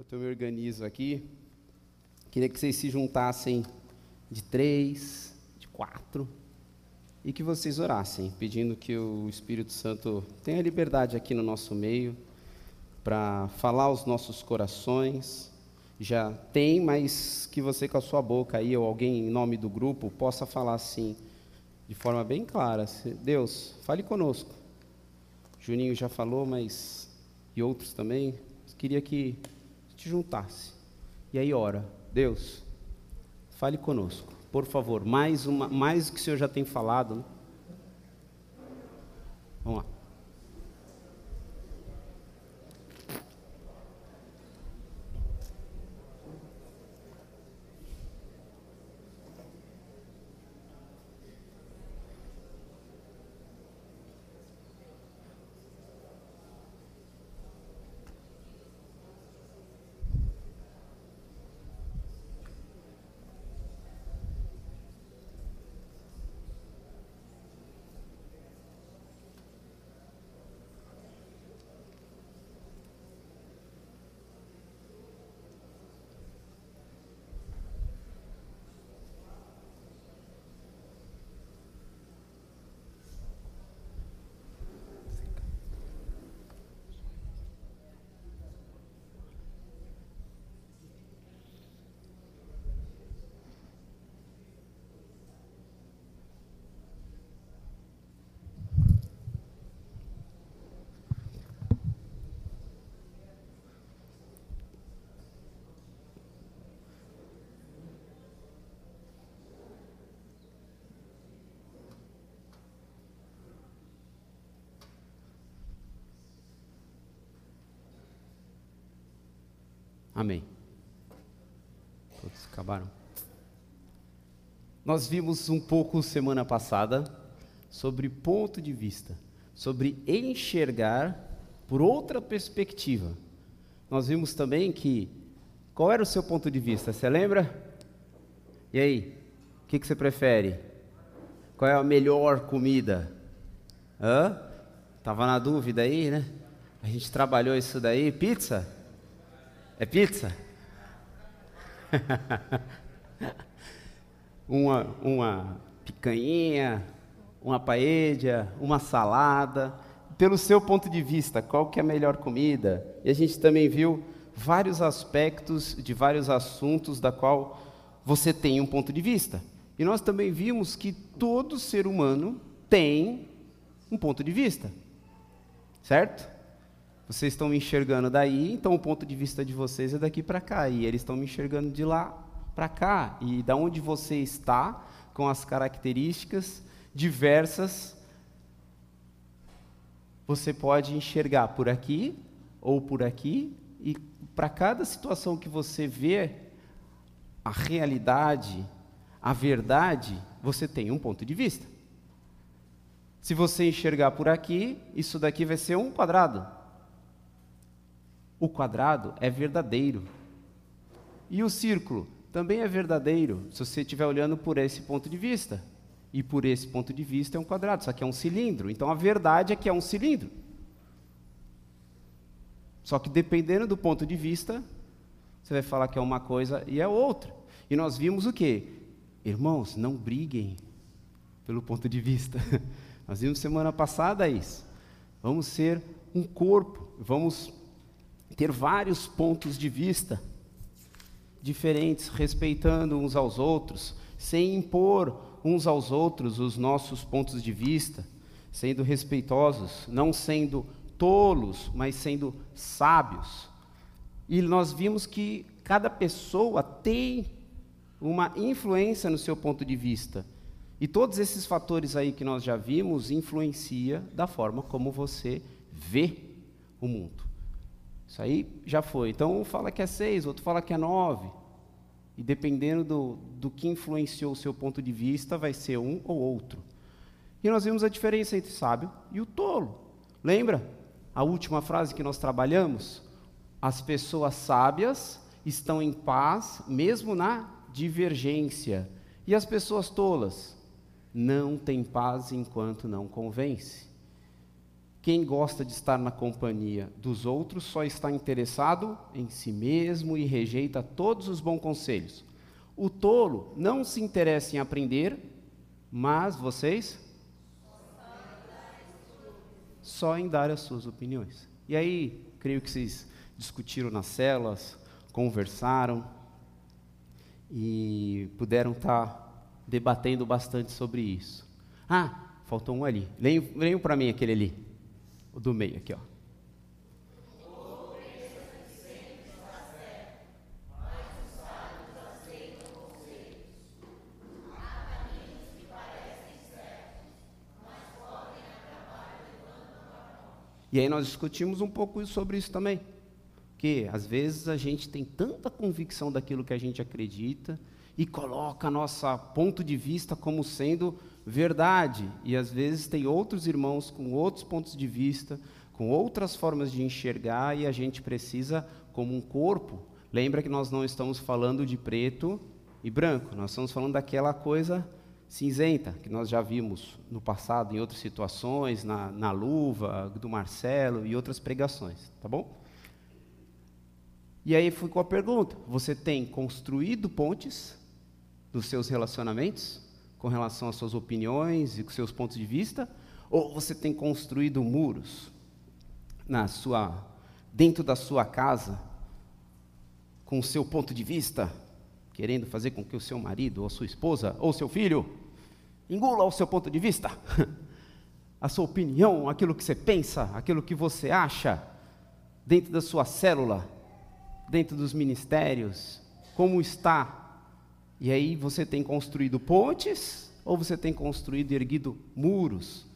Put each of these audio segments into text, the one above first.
Enquanto eu me organizo aqui, queria que vocês se juntassem de três, de quatro, e que vocês orassem, pedindo que o Espírito Santo tenha liberdade aqui no nosso meio para falar aos nossos corações. Já tem, mas que você com a sua boca aí, ou alguém em nome do grupo, possa falar assim, de forma bem clara: Deus, fale conosco. Juninho já falou, mas. e outros também. Queria que te juntasse. E aí ora, Deus, fale conosco, por favor, mais uma, mais do que o Senhor já tem falado. Né? Vamos lá. Amém. Todos acabaram? Nós vimos um pouco semana passada sobre ponto de vista, sobre enxergar por outra perspectiva. Nós vimos também que qual era o seu ponto de vista? Você lembra? E aí, o que, que você prefere? Qual é a melhor comida? Hã? Tava na dúvida aí, né? A gente trabalhou isso daí, pizza? É pizza? uma, uma picanha, uma paella, uma salada. Pelo seu ponto de vista, qual que é a melhor comida? E a gente também viu vários aspectos de vários assuntos da qual você tem um ponto de vista. E nós também vimos que todo ser humano tem um ponto de vista. Certo? Vocês estão me enxergando daí, então o ponto de vista de vocês é daqui para cá, e eles estão me enxergando de lá para cá. E da onde você está, com as características diversas, você pode enxergar por aqui ou por aqui, e para cada situação que você vê, a realidade, a verdade, você tem um ponto de vista. Se você enxergar por aqui, isso daqui vai ser um quadrado. O quadrado é verdadeiro. E o círculo também é verdadeiro, se você estiver olhando por esse ponto de vista. E por esse ponto de vista é um quadrado, só que é um cilindro. Então a verdade é que é um cilindro. Só que dependendo do ponto de vista, você vai falar que é uma coisa e é outra. E nós vimos o quê? Irmãos, não briguem pelo ponto de vista. nós vimos semana passada isso. Vamos ser um corpo, vamos ter vários pontos de vista diferentes, respeitando uns aos outros, sem impor uns aos outros os nossos pontos de vista, sendo respeitosos, não sendo tolos, mas sendo sábios. E nós vimos que cada pessoa tem uma influência no seu ponto de vista. E todos esses fatores aí que nós já vimos influencia da forma como você vê o mundo. Isso aí já foi. Então, um fala que é seis, outro fala que é nove. E dependendo do, do que influenciou o seu ponto de vista, vai ser um ou outro. E nós vimos a diferença entre o sábio e o tolo. Lembra a última frase que nós trabalhamos? As pessoas sábias estão em paz, mesmo na divergência. E as pessoas tolas não têm paz enquanto não convence. Quem gosta de estar na companhia dos outros só está interessado em si mesmo e rejeita todos os bons conselhos. O tolo não se interessa em aprender, mas vocês só em dar as suas opiniões. E aí, creio que vocês discutiram nas celas, conversaram e puderam estar debatendo bastante sobre isso. Ah, faltou um ali. Venham para mim aquele ali, o do meio aqui, ó. E aí nós discutimos um pouco sobre isso também. Que às vezes a gente tem tanta convicção daquilo que a gente acredita e coloca nosso ponto de vista como sendo verdade. E às vezes tem outros irmãos com outros pontos de vista, com outras formas de enxergar, e a gente precisa, como um corpo, lembra que nós não estamos falando de preto e branco, nós estamos falando daquela coisa cinzenta, que nós já vimos no passado em outras situações, na, na luva do Marcelo e outras pregações, tá bom? E aí ficou a pergunta: você tem construído pontes nos seus relacionamentos com relação às suas opiniões e com seus pontos de vista, ou você tem construído muros na sua dentro da sua casa com o seu ponto de vista, querendo fazer com que o seu marido, ou sua esposa, ou seu filho engula o seu ponto de vista, a sua opinião, aquilo que você pensa, aquilo que você acha, dentro da sua célula, dentro dos ministérios, como está. E aí você tem construído pontes ou você tem construído e erguido muros?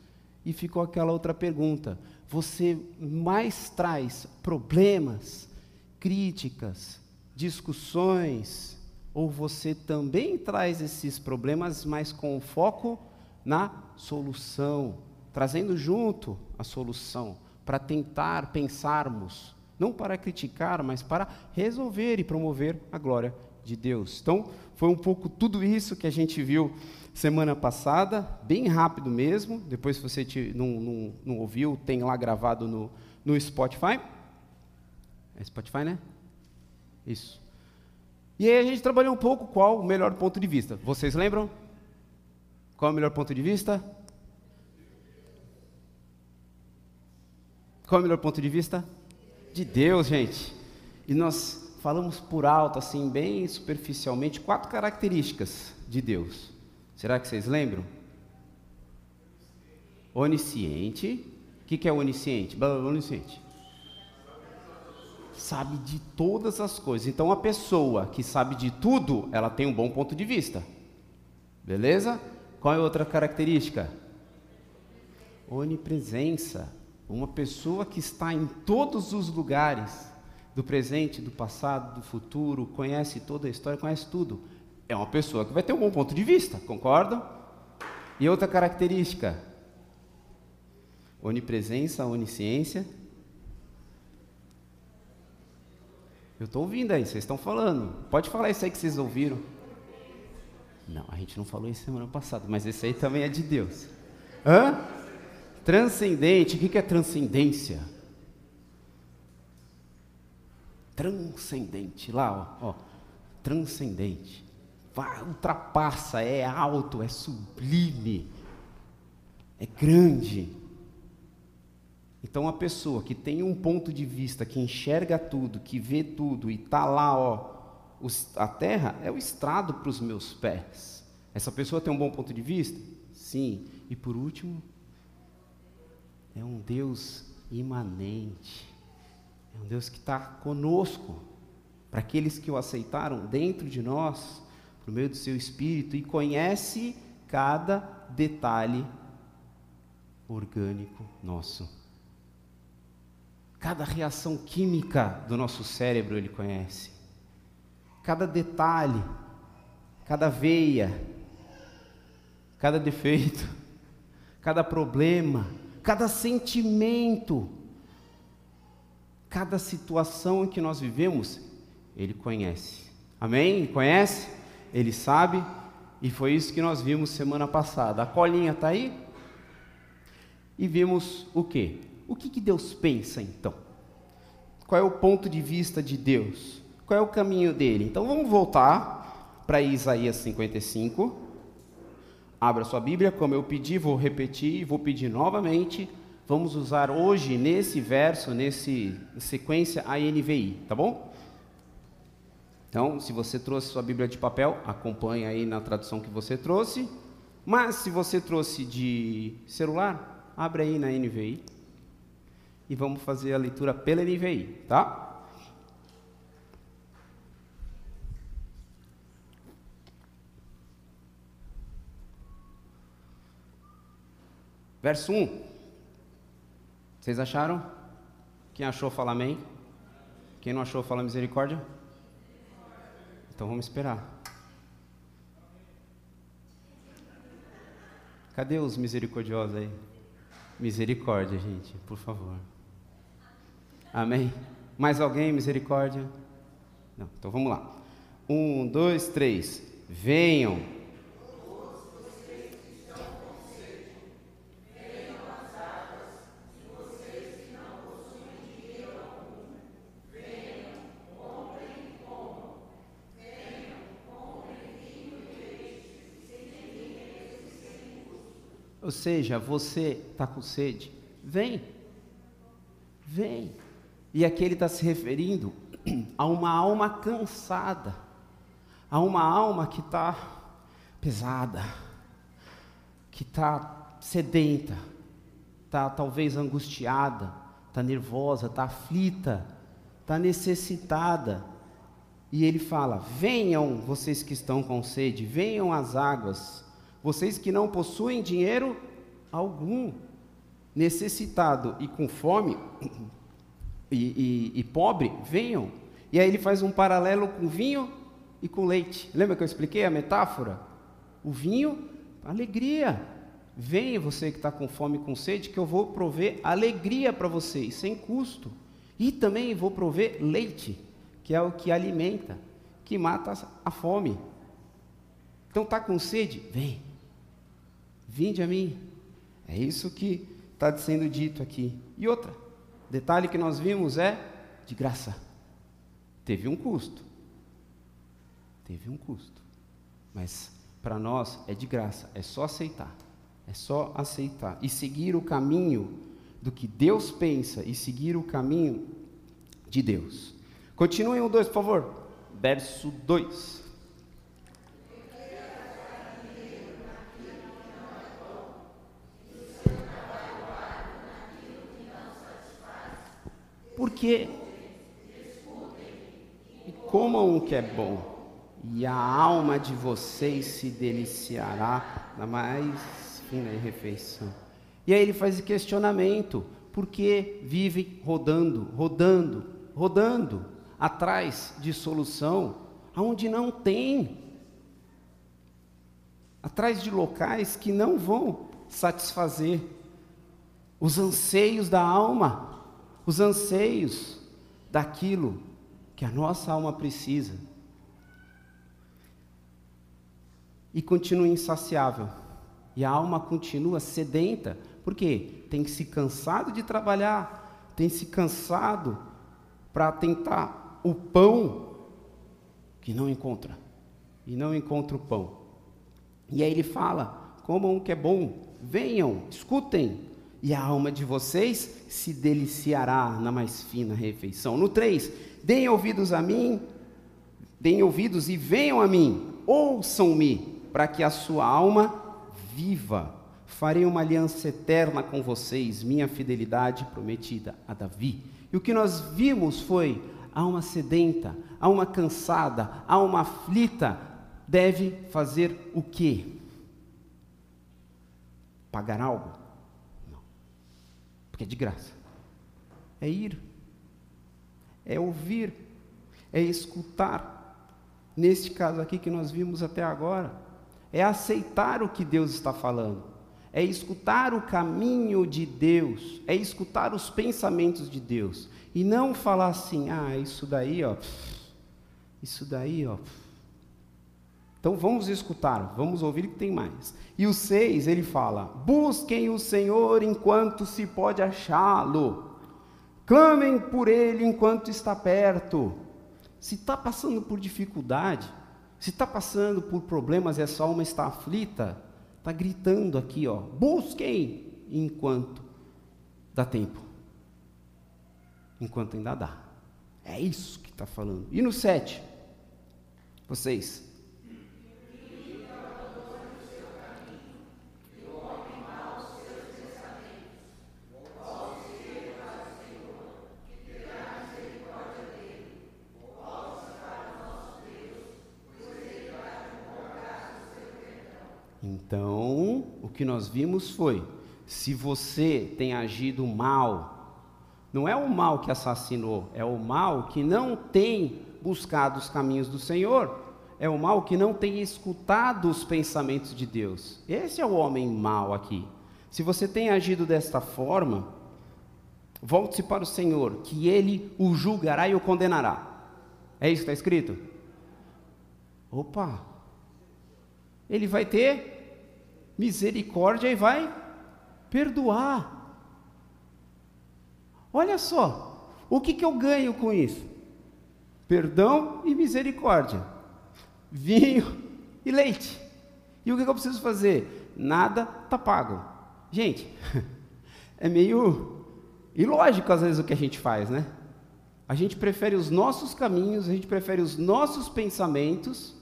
E ficou aquela outra pergunta: você mais traz problemas, críticas, discussões, ou você também traz esses problemas, mas com foco na solução, trazendo junto a solução, para tentar pensarmos, não para criticar, mas para resolver e promover a glória de Deus. Então, foi um pouco tudo isso que a gente viu semana passada, bem rápido mesmo. Depois, se você te, não, não, não, ouviu, tem lá gravado no, no Spotify. É Spotify, né? Isso. E aí a gente trabalhou um pouco qual o melhor ponto de vista. Vocês lembram? Qual é o melhor ponto de vista? Qual é o melhor ponto de vista? De Deus, gente. E nós falamos por alto, assim, bem superficialmente, quatro características de Deus. Será que vocês lembram? Onisciente. O que, que é onisciente? Onisciente sabe de todas as coisas. Então, a pessoa que sabe de tudo, ela tem um bom ponto de vista. Beleza? Qual é outra característica? Onipresença. Uma pessoa que está em todos os lugares, do presente, do passado, do futuro, conhece toda a história, conhece tudo. É uma pessoa que vai ter um bom ponto de vista, concordam? E outra característica? Onipresença, onisciência Eu estou ouvindo aí, vocês estão falando. Pode falar isso aí que vocês ouviram. Não, a gente não falou isso semana passada, mas esse aí também é de Deus. Hã? Transcendente, o que é transcendência? Transcendente, lá, ó, ó transcendente. Vai, ultrapassa, é alto, é sublime, é grande. Então, a pessoa que tem um ponto de vista, que enxerga tudo, que vê tudo e está lá, ó, a terra é o estrado para os meus pés. Essa pessoa tem um bom ponto de vista? Sim. E por último, é um Deus imanente. É um Deus que está conosco, para aqueles que o aceitaram dentro de nós, por meio do seu Espírito, e conhece cada detalhe orgânico nosso. Cada reação química do nosso cérebro ele conhece. Cada detalhe, cada veia, cada defeito, cada problema, cada sentimento, cada situação em que nós vivemos, ele conhece. Amém? Conhece, ele sabe, e foi isso que nós vimos semana passada. A colinha está aí? E vimos o que? o que, que Deus pensa então? Qual é o ponto de vista de Deus? Qual é o caminho dele? Então vamos voltar para Isaías 55. Abra sua Bíblia, como eu pedi, vou repetir, vou pedir novamente. Vamos usar hoje nesse verso, nesse sequência a NVI, tá bom? Então, se você trouxe sua Bíblia de papel, acompanhe aí na tradução que você trouxe. Mas se você trouxe de celular, abre aí na NVI e vamos fazer a leitura pela NVI, tá? Verso 1. Vocês acharam? Quem achou, fala amém. Quem não achou, fala misericórdia. Então vamos esperar. Cadê os misericordiosos aí? Misericórdia, gente, por favor. Amém? Mais alguém, misericórdia? Não, então vamos lá. Um, dois, três. Venham. Ou seja, você está com sede? Vem. Vem. E aqui ele está se referindo a uma alma cansada, a uma alma que está pesada, que está sedenta, está talvez angustiada, está nervosa, está aflita, está necessitada. E ele fala: Venham, vocês que estão com sede, venham às águas vocês que não possuem dinheiro algum, necessitado e com fome e, e, e pobre, venham. E aí ele faz um paralelo com vinho e com leite. Lembra que eu expliquei a metáfora? O vinho, alegria. Venha você que está com fome e com sede, que eu vou prover alegria para vocês, sem custo. E também vou prover leite, que é o que alimenta, que mata a fome. Então está com sede? Vem. Vinde a mim. É isso que está sendo dito aqui. E outra, detalhe que nós vimos é de graça. Teve um custo. Teve um custo. Mas para nós é de graça, é só aceitar. É só aceitar e seguir o caminho do que Deus pensa e seguir o caminho de Deus. Continuem o 2, por favor. Verso 2. Porque e comam o que é bom, e a alma de vocês se deliciará na mais fina refeição. E aí ele faz questionamento, porque vivem rodando, rodando, rodando atrás de solução aonde não tem, atrás de locais que não vão satisfazer os anseios da alma, os anseios daquilo que a nossa alma precisa. E continua insaciável. E a alma continua sedenta, porque tem se cansado de trabalhar, tem se cansado para tentar o pão que não encontra. E não encontra o pão. E aí ele fala: comam o que é bom, venham, escutem, e a alma de vocês se deliciará na mais fina refeição. No 3, deem ouvidos a mim, deem ouvidos e venham a mim, ouçam-me, para que a sua alma viva. Farei uma aliança eterna com vocês, minha fidelidade prometida a Davi. E o que nós vimos foi alma sedenta, alma cansada, alma aflita, deve fazer o quê? Pagar algo? Porque é de graça. É ir, é ouvir, é escutar. Neste caso aqui que nós vimos até agora, é aceitar o que Deus está falando, é escutar o caminho de Deus, é escutar os pensamentos de Deus. E não falar assim: "Ah, isso daí, ó, isso daí, ó, Então vamos escutar, vamos ouvir que tem mais. E o 6, ele fala: Busquem o Senhor enquanto se pode achá-lo. Clamem por ele enquanto está perto. Se está passando por dificuldade, se está passando por problemas e essa alma está aflita, está gritando aqui, ó, busquem enquanto dá tempo. Enquanto ainda dá. É isso que está falando. E no 7, vocês, Então, o que nós vimos foi: se você tem agido mal, não é o mal que assassinou, é o mal que não tem buscado os caminhos do Senhor, é o mal que não tem escutado os pensamentos de Deus. Esse é o homem mau aqui. Se você tem agido desta forma, volte-se para o Senhor, que ele o julgará e o condenará. É isso que está escrito? Opa! Ele vai ter misericórdia e vai perdoar. Olha só, o que, que eu ganho com isso? Perdão e misericórdia, vinho e leite. E o que, que eu preciso fazer? Nada está pago. Gente, é meio ilógico às vezes o que a gente faz, né? A gente prefere os nossos caminhos, a gente prefere os nossos pensamentos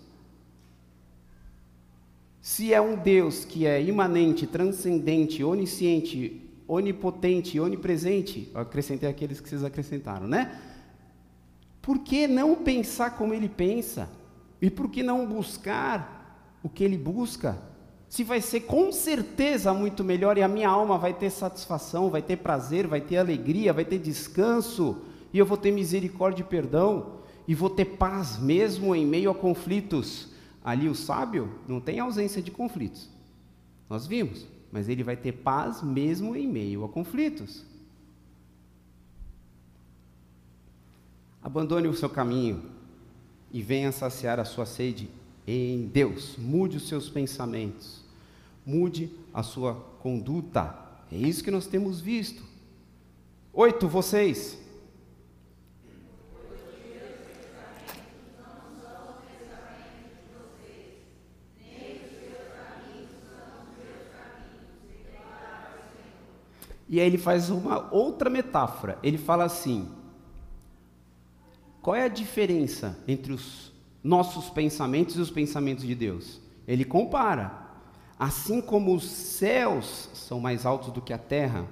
se é um Deus que é imanente, transcendente, onisciente, onipotente, onipresente, eu acrescentei aqueles que vocês acrescentaram, né? Por que não pensar como ele pensa? E por que não buscar o que ele busca? Se vai ser com certeza muito melhor e a minha alma vai ter satisfação, vai ter prazer, vai ter alegria, vai ter descanso, e eu vou ter misericórdia e perdão, e vou ter paz mesmo em meio a conflitos. Ali o sábio não tem ausência de conflitos. Nós vimos, mas ele vai ter paz mesmo em meio a conflitos. Abandone o seu caminho e venha saciar a sua sede em Deus. Mude os seus pensamentos, mude a sua conduta. É isso que nós temos visto. Oito, vocês. E aí ele faz uma outra metáfora. Ele fala assim: qual é a diferença entre os nossos pensamentos e os pensamentos de Deus? Ele compara. Assim como os céus são mais altos do que a terra,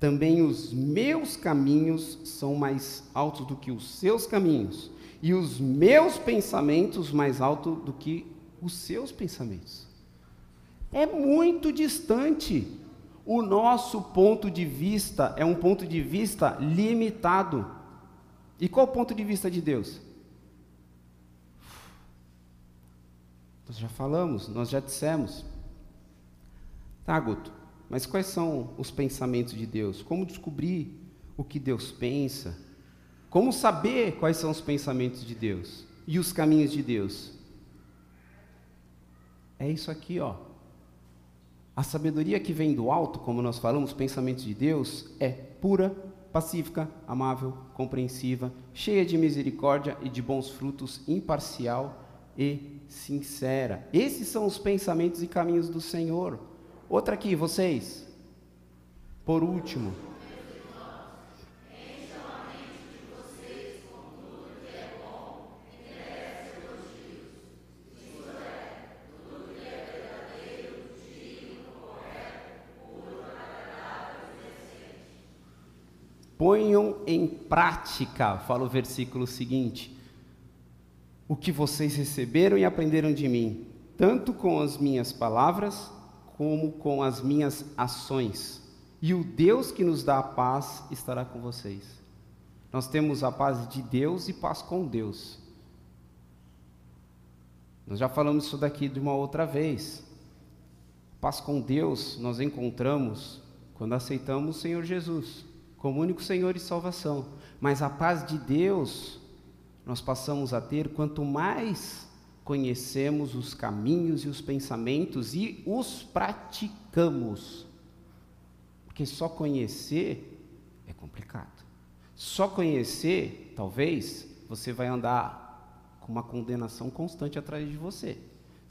também os meus caminhos são mais altos do que os seus caminhos, e os meus pensamentos mais altos do que os seus pensamentos. É muito distante o nosso ponto de vista é um ponto de vista limitado. E qual o ponto de vista de Deus? Nós já falamos, nós já dissemos. Tá, Guto, mas quais são os pensamentos de Deus? Como descobrir o que Deus pensa? Como saber quais são os pensamentos de Deus e os caminhos de Deus? É isso aqui, ó. A sabedoria que vem do alto, como nós falamos, pensamentos de Deus, é pura, pacífica, amável, compreensiva, cheia de misericórdia e de bons frutos, imparcial e sincera. Esses são os pensamentos e caminhos do Senhor. Outra aqui, vocês. Por último, Ponham em prática, fala o versículo seguinte, o que vocês receberam e aprenderam de mim, tanto com as minhas palavras como com as minhas ações. E o Deus que nos dá a paz estará com vocês. Nós temos a paz de Deus e paz com Deus. Nós já falamos isso daqui de uma outra vez. Paz com Deus nós encontramos quando aceitamos o Senhor Jesus como único Senhor e salvação. Mas a paz de Deus nós passamos a ter quanto mais conhecemos os caminhos e os pensamentos e os praticamos. Porque só conhecer é complicado. Só conhecer, talvez, você vai andar com uma condenação constante atrás de você.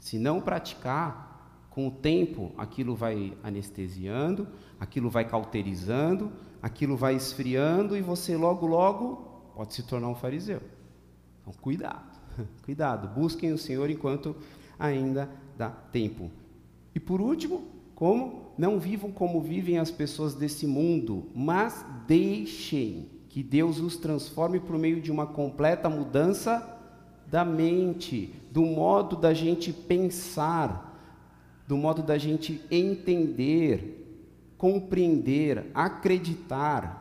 Se não praticar, com o tempo aquilo vai anestesiando, aquilo vai cauterizando, aquilo vai esfriando e você logo, logo pode se tornar um fariseu. Então, cuidado, cuidado, busquem o Senhor enquanto ainda dá tempo. E por último, como? Não vivam como vivem as pessoas desse mundo, mas deixem que Deus os transforme por meio de uma completa mudança da mente, do modo da gente pensar, do modo da gente entender, compreender, acreditar.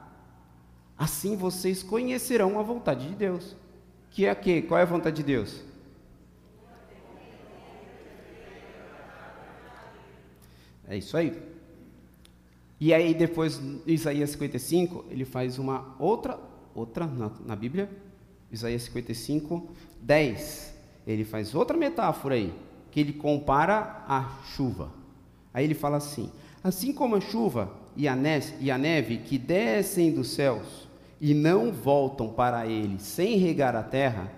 Assim vocês conhecerão a vontade de Deus. Que é a quê? Qual é a vontade de Deus? É isso aí. E aí depois, Isaías 55, ele faz uma outra, outra na, na Bíblia, Isaías 55, 10. Ele faz outra metáfora aí, que ele compara a chuva. Aí ele fala assim: Assim como a chuva e a, neve, e a neve que descem dos céus e não voltam para ele sem regar a terra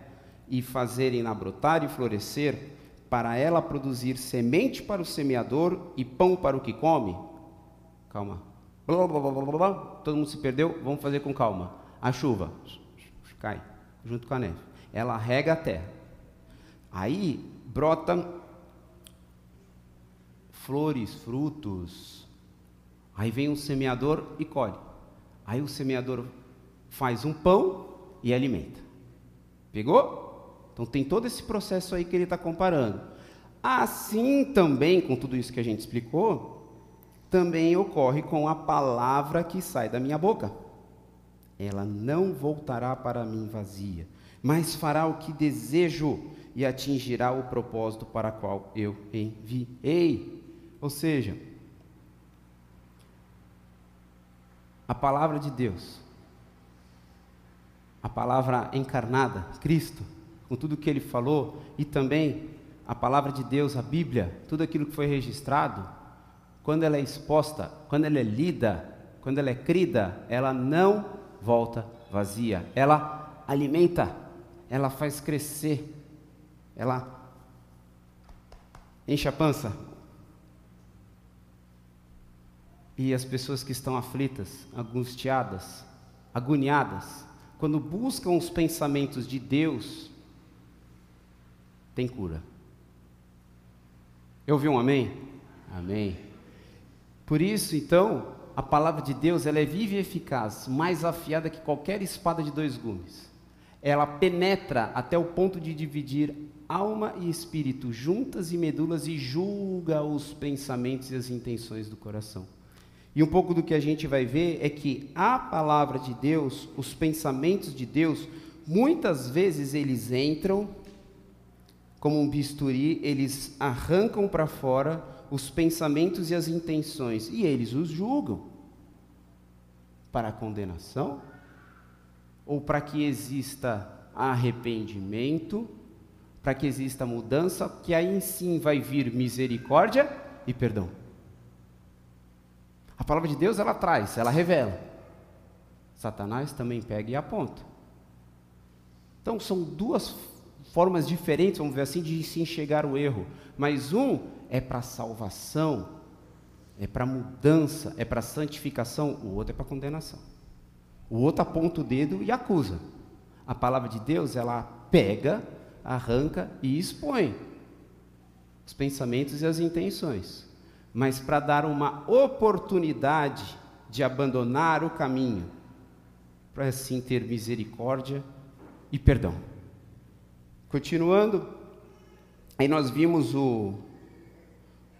e fazerem-na brotar e florescer, para ela produzir semente para o semeador e pão para o que come. Calma. Blá, blá, blá, Todo mundo se perdeu? Vamos fazer com calma. A chuva cai junto com a neve. Ela rega a terra. Aí brota flores, frutos. Aí vem um semeador e colhe. Aí o semeador faz um pão e alimenta. Pegou? Então tem todo esse processo aí que ele está comparando. Assim também, com tudo isso que a gente explicou, também ocorre com a palavra que sai da minha boca. Ela não voltará para mim vazia, mas fará o que desejo e atingirá o propósito para qual eu enviei. Ou seja, a palavra de Deus a palavra encarnada, Cristo, com tudo que ele falou, e também a palavra de Deus, a Bíblia, tudo aquilo que foi registrado, quando ela é exposta, quando ela é lida, quando ela é crida, ela não volta vazia, ela alimenta, ela faz crescer, ela enche a pança. E as pessoas que estão aflitas, angustiadas, agoniadas, quando buscam os pensamentos de Deus, tem cura. Eu ouvi um amém? Amém. Por isso, então, a palavra de Deus ela é viva e eficaz, mais afiada que qualquer espada de dois gumes. Ela penetra até o ponto de dividir alma e espírito juntas e medulas e julga os pensamentos e as intenções do coração. E um pouco do que a gente vai ver é que a palavra de Deus, os pensamentos de Deus, muitas vezes eles entram como um bisturi, eles arrancam para fora os pensamentos e as intenções e eles os julgam. Para a condenação? Ou para que exista arrependimento, para que exista mudança, que aí sim vai vir misericórdia e perdão. A palavra de Deus ela traz, ela revela. Satanás também pega e aponta. Então são duas formas diferentes, vamos ver assim, de se enxergar o erro. Mas um é para salvação, é para mudança, é para santificação, o outro é para condenação. O outro aponta o dedo e acusa. A palavra de Deus, ela pega, arranca e expõe os pensamentos e as intenções mas para dar uma oportunidade de abandonar o caminho, para assim ter misericórdia e perdão. Continuando, aí nós vimos o,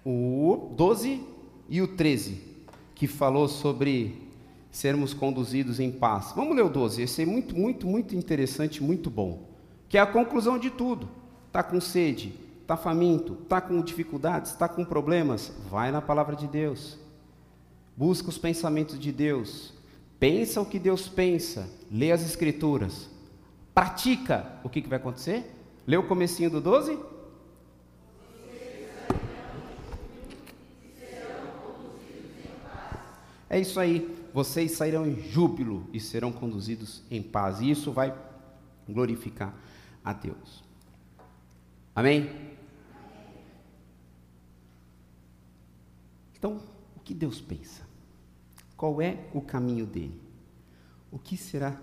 o 12 e o 13, que falou sobre sermos conduzidos em paz. Vamos ler o 12, esse é muito, muito, muito interessante, muito bom. Que é a conclusão de tudo. Está com sede, está faminto, está com dificuldades, está com problemas, vai na palavra de Deus. Busca os pensamentos de Deus. Pensa o que Deus pensa. Lê as escrituras. Pratica. O que, que vai acontecer? Lê o comecinho do 12? É isso aí. Vocês sairão em júbilo e serão conduzidos em paz. E isso vai glorificar a Deus. Amém? Então, o que Deus pensa? Qual é o caminho dele? O que será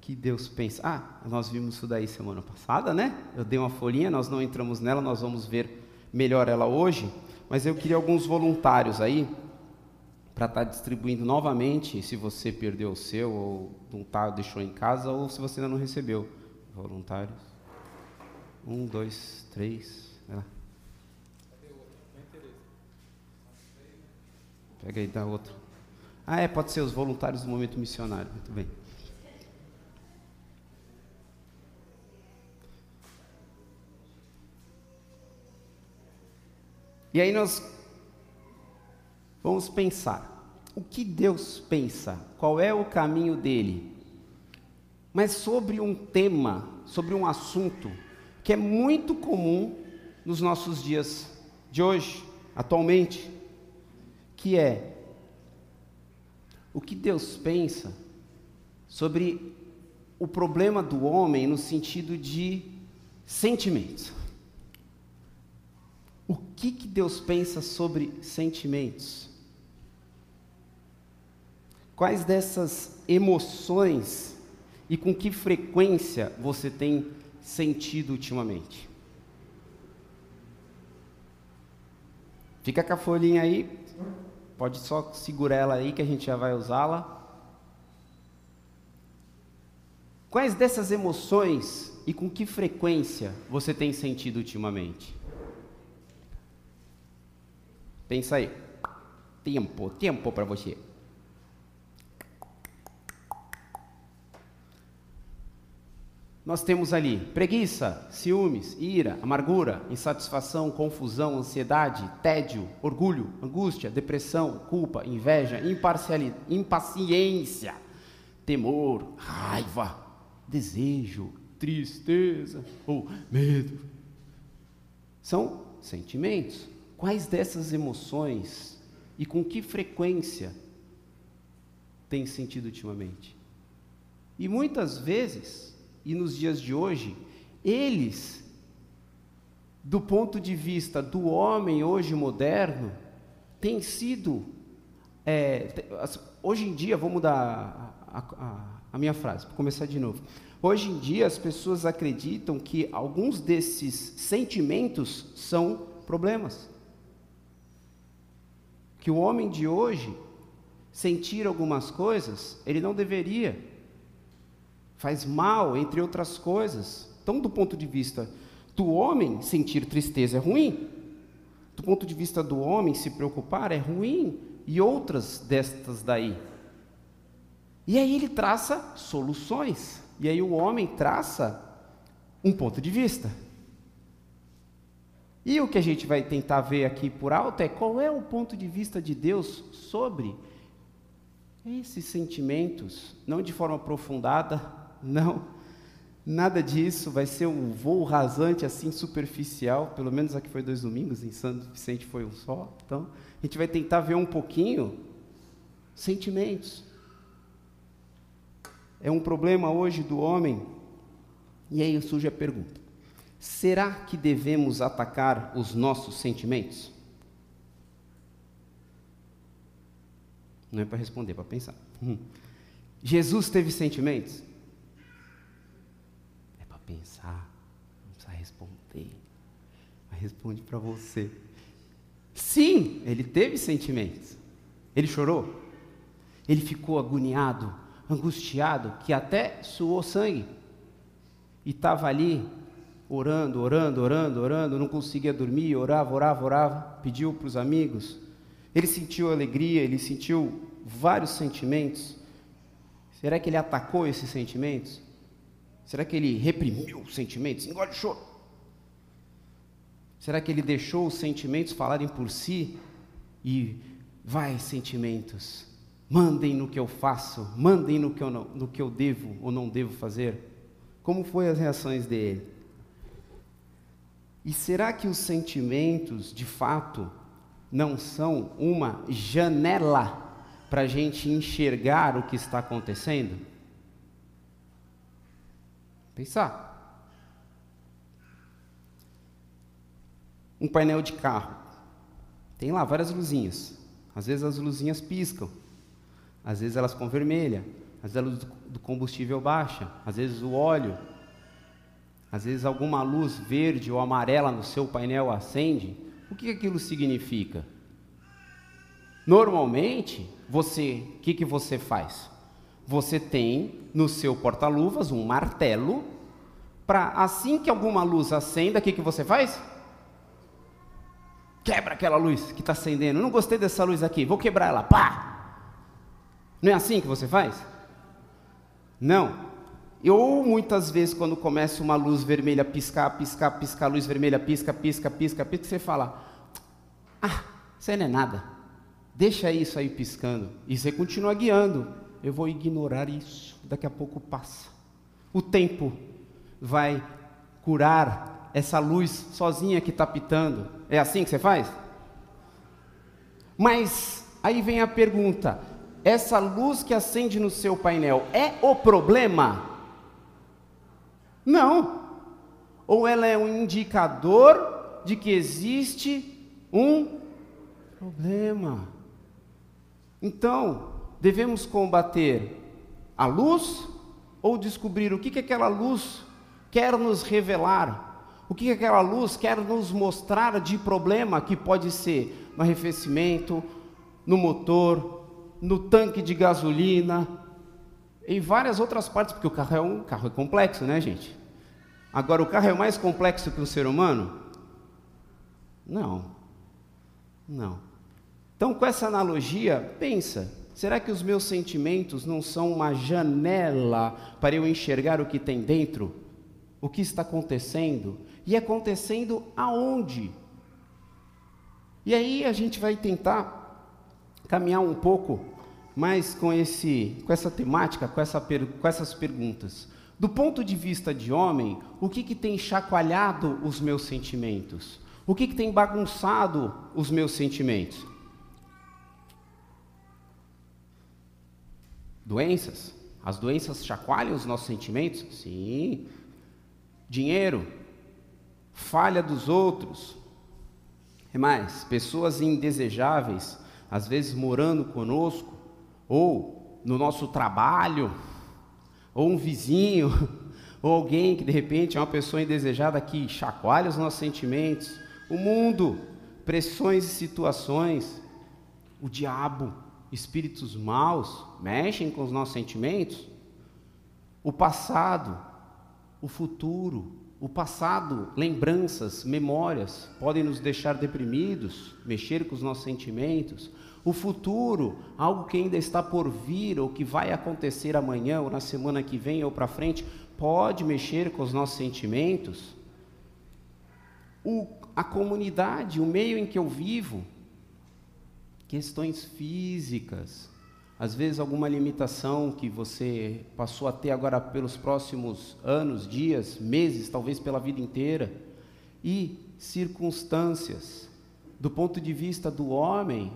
que Deus pensa? Ah, nós vimos isso daí semana passada, né? Eu dei uma folhinha, nós não entramos nela, nós vamos ver melhor ela hoje, mas eu queria alguns voluntários aí para estar tá distribuindo novamente, se você perdeu o seu ou não tá, deixou em casa ou se você ainda não recebeu. Voluntários. Um, dois, três. É. Pega aí, dá outro. Ah, é, pode ser os voluntários do momento missionário. Muito bem. E aí nós vamos pensar. O que Deus pensa? Qual é o caminho dele? Mas sobre um tema, sobre um assunto que é muito comum nos nossos dias de hoje, atualmente, que é o que Deus pensa sobre o problema do homem no sentido de sentimentos. O que, que Deus pensa sobre sentimentos? Quais dessas emoções e com que frequência você tem sentido ultimamente? Fica com a folhinha aí, pode só segurar ela aí que a gente já vai usá-la. Quais dessas emoções e com que frequência você tem sentido ultimamente? Pensa aí. Tempo, tempo para você. Nós temos ali preguiça, ciúmes, ira, amargura, insatisfação, confusão, ansiedade, tédio, orgulho, angústia, depressão, culpa, inveja, impaciência, temor, raiva, desejo, tristeza ou medo. São sentimentos. Quais dessas emoções e com que frequência tem sentido ultimamente? E muitas vezes, e nos dias de hoje, eles, do ponto de vista do homem hoje moderno, têm sido. É, hoje em dia, vou mudar a, a, a minha frase, para começar de novo. Hoje em dia, as pessoas acreditam que alguns desses sentimentos são problemas que o homem de hoje sentir algumas coisas, ele não deveria. Faz mal, entre outras coisas. Então, do ponto de vista do homem, sentir tristeza é ruim. Do ponto de vista do homem, se preocupar é ruim. E outras destas daí. E aí ele traça soluções. E aí o homem traça um ponto de vista. E o que a gente vai tentar ver aqui por alto é qual é o ponto de vista de Deus sobre esses sentimentos, não de forma aprofundada, não, nada disso, vai ser um voo rasante assim superficial, pelo menos aqui foi dois domingos, em Santo Vicente foi um só, então a gente vai tentar ver um pouquinho sentimentos. É um problema hoje do homem, e aí surge a pergunta: Será que devemos atacar os nossos sentimentos? Não é para responder, é para pensar. Hum. Jesus teve sentimentos? Pensar, não precisa responder. Mas responde para você. Sim, ele teve sentimentos. Ele chorou. Ele ficou agoniado, angustiado, que até suou sangue. E estava ali orando, orando, orando, orando, não conseguia dormir, orava, orava, orava, pediu para os amigos. Ele sentiu alegria, ele sentiu vários sentimentos. Será que ele atacou esses sentimentos? Será que ele reprimiu os sentimentos? Engole o choro. Será que ele deixou os sentimentos falarem por si? E vai, sentimentos, mandem no que eu faço, mandem no que eu, não, no que eu devo ou não devo fazer. Como foram as reações dele? E será que os sentimentos, de fato, não são uma janela para a gente enxergar o que está acontecendo? Pensar. Um painel de carro. Tem lá várias luzinhas. Às vezes as luzinhas piscam. Às vezes elas ficam vermelhas. Às vezes a luz do combustível baixa. Às vezes o óleo. Às vezes alguma luz verde ou amarela no seu painel acende. O que aquilo significa? Normalmente, você, o que, que você faz? Você tem no seu porta-luvas um martelo para assim que alguma luz acenda, o que, que você faz? Quebra aquela luz que está acendendo. Não gostei dessa luz aqui, vou quebrar ela. Pá! Não é assim que você faz? Não. Ou muitas vezes, quando começa uma luz vermelha piscar, piscar, piscar, luz vermelha pisca, pisca, pisca, pisca, você fala: Ah, isso aí não é nada. Deixa isso aí piscando. E você continua guiando. Eu vou ignorar isso. Daqui a pouco passa. O tempo vai curar essa luz sozinha que está pitando. É assim que você faz? Mas aí vem a pergunta: essa luz que acende no seu painel é o problema? Não. Ou ela é um indicador de que existe um problema. Então, devemos combater a luz ou descobrir o que, que aquela luz quer nos revelar, o que, que aquela luz quer nos mostrar de problema que pode ser no arrefecimento, no motor, no tanque de gasolina, em várias outras partes, porque o carro é um carro é complexo, né, gente? Agora, o carro é mais complexo que o ser humano? Não. Não. Então, com essa analogia, pensa: será que os meus sentimentos não são uma janela para eu enxergar o que tem dentro? O que está acontecendo? E acontecendo aonde? E aí a gente vai tentar caminhar um pouco mais com, esse, com essa temática, com, essa, com essas perguntas. Do ponto de vista de homem, o que, que tem chacoalhado os meus sentimentos? O que, que tem bagunçado os meus sentimentos? Doenças? As doenças chacoalham os nossos sentimentos? Sim. Dinheiro? Falha dos outros? E mais, pessoas indesejáveis, às vezes morando conosco, ou no nosso trabalho, ou um vizinho, ou alguém que de repente é uma pessoa indesejada que chacoalha os nossos sentimentos, o mundo, pressões e situações, o diabo, espíritos maus mexem com os nossos sentimentos, o passado, o futuro, o passado, lembranças, memórias podem nos deixar deprimidos, mexer com os nossos sentimentos, o futuro, algo que ainda está por vir ou que vai acontecer amanhã ou na semana que vem ou para frente, pode mexer com os nossos sentimentos. O, a comunidade, o meio em que eu vivo, questões físicas, às vezes alguma limitação que você passou a ter agora pelos próximos anos, dias, meses, talvez pela vida inteira, e circunstâncias. Do ponto de vista do homem,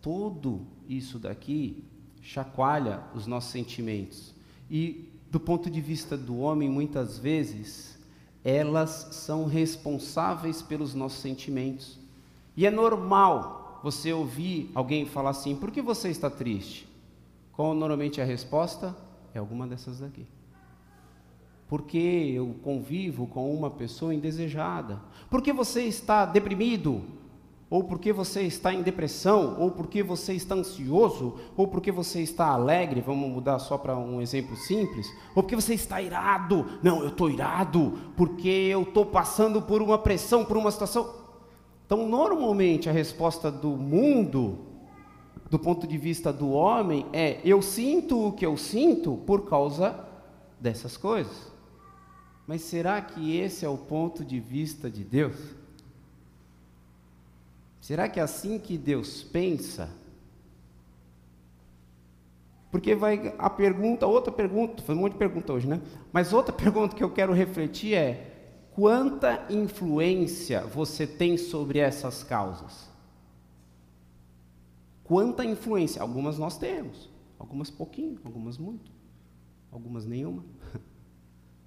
tudo isso daqui chacoalha os nossos sentimentos. E do ponto de vista do homem, muitas vezes, elas são responsáveis pelos nossos sentimentos. E é normal você ouvir alguém falar assim: por que você está triste? Qual normalmente é a resposta? É alguma dessas daqui. Porque eu convivo com uma pessoa indesejada. Por que você está deprimido? ou porque você está em depressão, ou porque você está ansioso, ou porque você está alegre, vamos mudar só para um exemplo simples, ou porque você está irado. Não, eu estou irado porque eu estou passando por uma pressão, por uma situação. Então, normalmente, a resposta do mundo, do ponto de vista do homem, é: eu sinto o que eu sinto por causa dessas coisas. Mas será que esse é o ponto de vista de Deus? Será que é assim que Deus pensa? Porque vai a pergunta, outra pergunta, foi um monte de pergunta hoje, né? Mas outra pergunta que eu quero refletir é: quanta influência você tem sobre essas causas? Quanta influência? Algumas nós temos, algumas pouquinho, algumas muito, algumas nenhuma.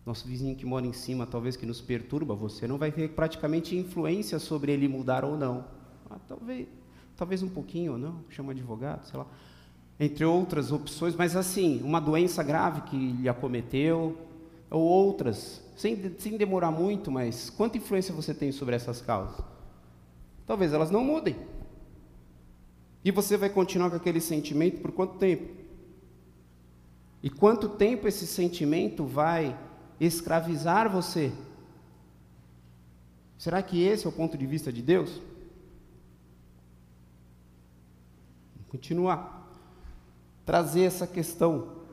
Nosso vizinho que mora em cima, talvez que nos perturba, você não vai ter praticamente influência sobre ele mudar ou não. Ah, talvez, talvez um pouquinho ou não, chama advogado, sei lá. Entre outras opções, mas assim, uma doença grave que lhe acometeu, ou outras, sem, sem demorar muito, mas quanta influência você tem sobre essas causas? Talvez elas não mudem. E você vai continuar com aquele sentimento por quanto tempo? E quanto tempo esse sentimento vai escravizar você? Será que esse é o ponto de vista de Deus? Vou continuar. Trazer essa questão.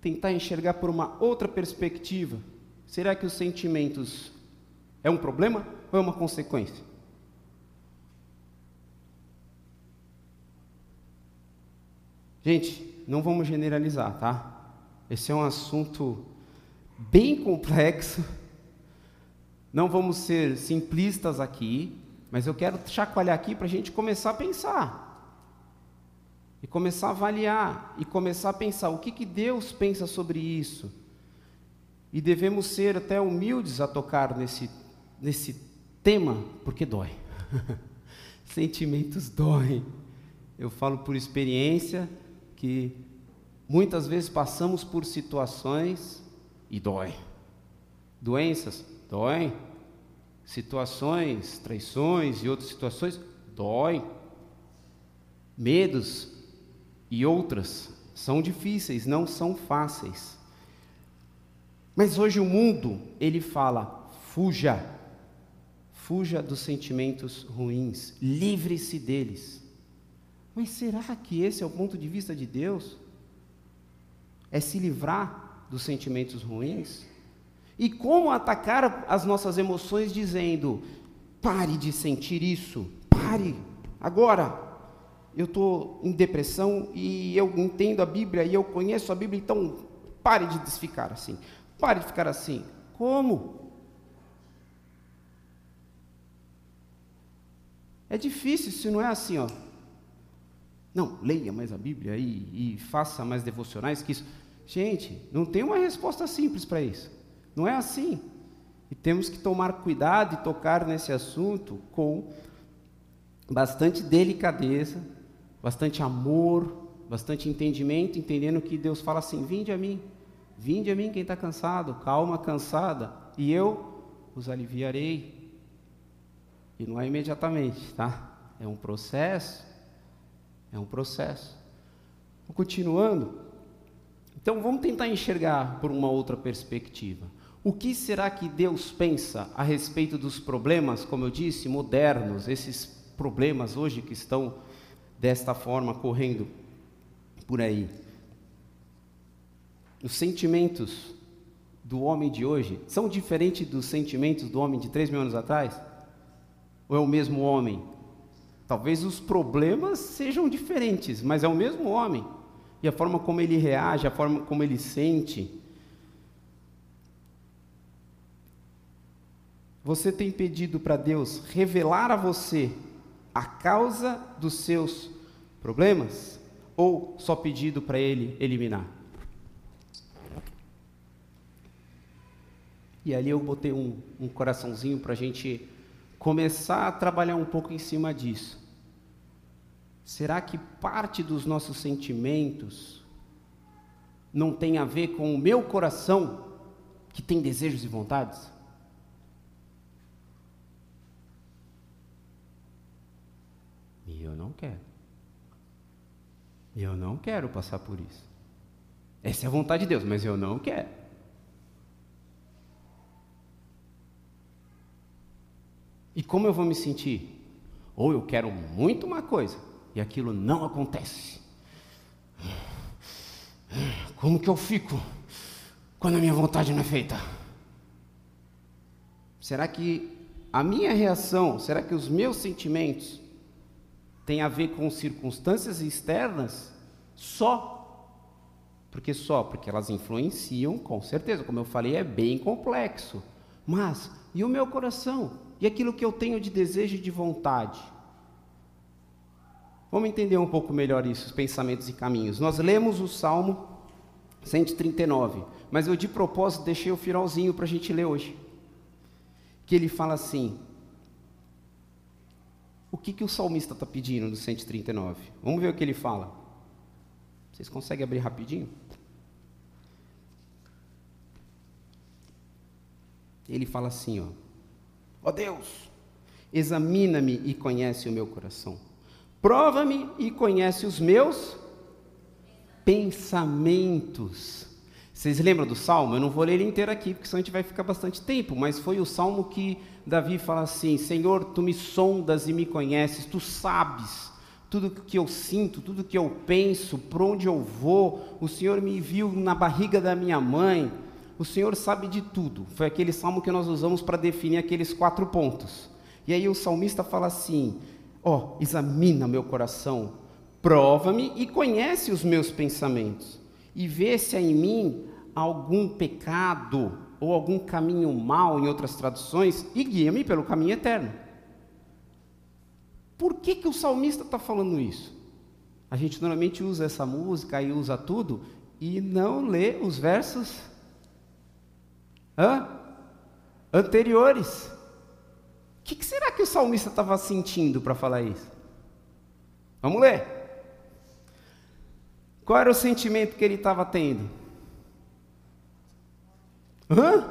Tentar enxergar por uma outra perspectiva. Será que os sentimentos é um problema ou é uma consequência? Gente, não vamos generalizar, tá? Esse é um assunto bem complexo. Não vamos ser simplistas aqui, mas eu quero chacoalhar aqui para a gente começar a pensar. E começar a avaliar, e começar a pensar o que, que Deus pensa sobre isso. E devemos ser até humildes a tocar nesse, nesse tema, porque dói. Sentimentos doem. Eu falo por experiência, que muitas vezes passamos por situações e dói. Doenças, dói. Situações, traições e outras situações, dói. Medos e outras são difíceis, não são fáceis. Mas hoje o mundo, ele fala: fuja, fuja dos sentimentos ruins, livre-se deles. Mas será que esse é o ponto de vista de Deus? É se livrar dos sentimentos ruins? E como atacar as nossas emoções dizendo: pare de sentir isso, pare, agora. Eu estou em depressão e eu entendo a Bíblia e eu conheço a Bíblia, então pare de ficar assim, pare de ficar assim. Como? É difícil se não é assim, ó. Não, leia mais a Bíblia e, e faça mais devocionais que isso. Gente, não tem uma resposta simples para isso. Não é assim. E temos que tomar cuidado e tocar nesse assunto com bastante delicadeza, bastante amor, bastante entendimento, entendendo que Deus fala assim: vinde a mim, vinde a mim quem está cansado, calma, cansada, e eu os aliviarei. E não é imediatamente, tá? É um processo é um processo. Continuando. Então vamos tentar enxergar por uma outra perspectiva. O que será que Deus pensa a respeito dos problemas, como eu disse, modernos, esses problemas hoje que estão desta forma correndo por aí? Os sentimentos do homem de hoje são diferentes dos sentimentos do homem de três mil anos atrás? Ou é o mesmo homem? Talvez os problemas sejam diferentes, mas é o mesmo homem. E a forma como ele reage, a forma como ele sente. Você tem pedido para Deus revelar a você a causa dos seus problemas? Ou só pedido para Ele eliminar? E ali eu botei um, um coraçãozinho para a gente começar a trabalhar um pouco em cima disso. Será que parte dos nossos sentimentos não tem a ver com o meu coração que tem desejos e vontades? E eu não quero. Eu não quero passar por isso. Essa é a vontade de Deus, mas eu não quero. E como eu vou me sentir? Ou eu quero muito uma coisa, e aquilo não acontece. Como que eu fico quando a minha vontade não é feita? Será que a minha reação, será que os meus sentimentos têm a ver com circunstâncias externas só? Porque só, porque elas influenciam, com certeza, como eu falei, é bem complexo. Mas, e o meu coração? E aquilo que eu tenho de desejo e de vontade? Vamos entender um pouco melhor isso, os pensamentos e caminhos. Nós lemos o Salmo 139, mas eu de propósito deixei o finalzinho para a gente ler hoje. Que ele fala assim: o que, que o salmista está pedindo no 139? Vamos ver o que ele fala. Vocês conseguem abrir rapidinho? Ele fala assim, ó: Ó oh Deus, examina-me e conhece o meu coração. Prova-me e conhece os meus pensamentos. Vocês lembram do salmo? Eu não vou ler ele inteiro aqui, porque senão a gente vai ficar bastante tempo, mas foi o salmo que Davi fala assim: Senhor, tu me sondas e me conheces, tu sabes tudo que eu sinto, tudo que eu penso, por onde eu vou. O Senhor me viu na barriga da minha mãe. O Senhor sabe de tudo. Foi aquele salmo que nós usamos para definir aqueles quatro pontos. E aí o salmista fala assim: Ó, oh, examina meu coração, prova-me e conhece os meus pensamentos, e vê se há em mim algum pecado ou algum caminho mau, em outras traduções, e guia-me pelo caminho eterno. Por que, que o salmista está falando isso? A gente normalmente usa essa música e usa tudo e não lê os versos hã? anteriores. O que, que será que o salmista estava sentindo para falar isso? Vamos ler. Qual era o sentimento que ele estava tendo? Hã?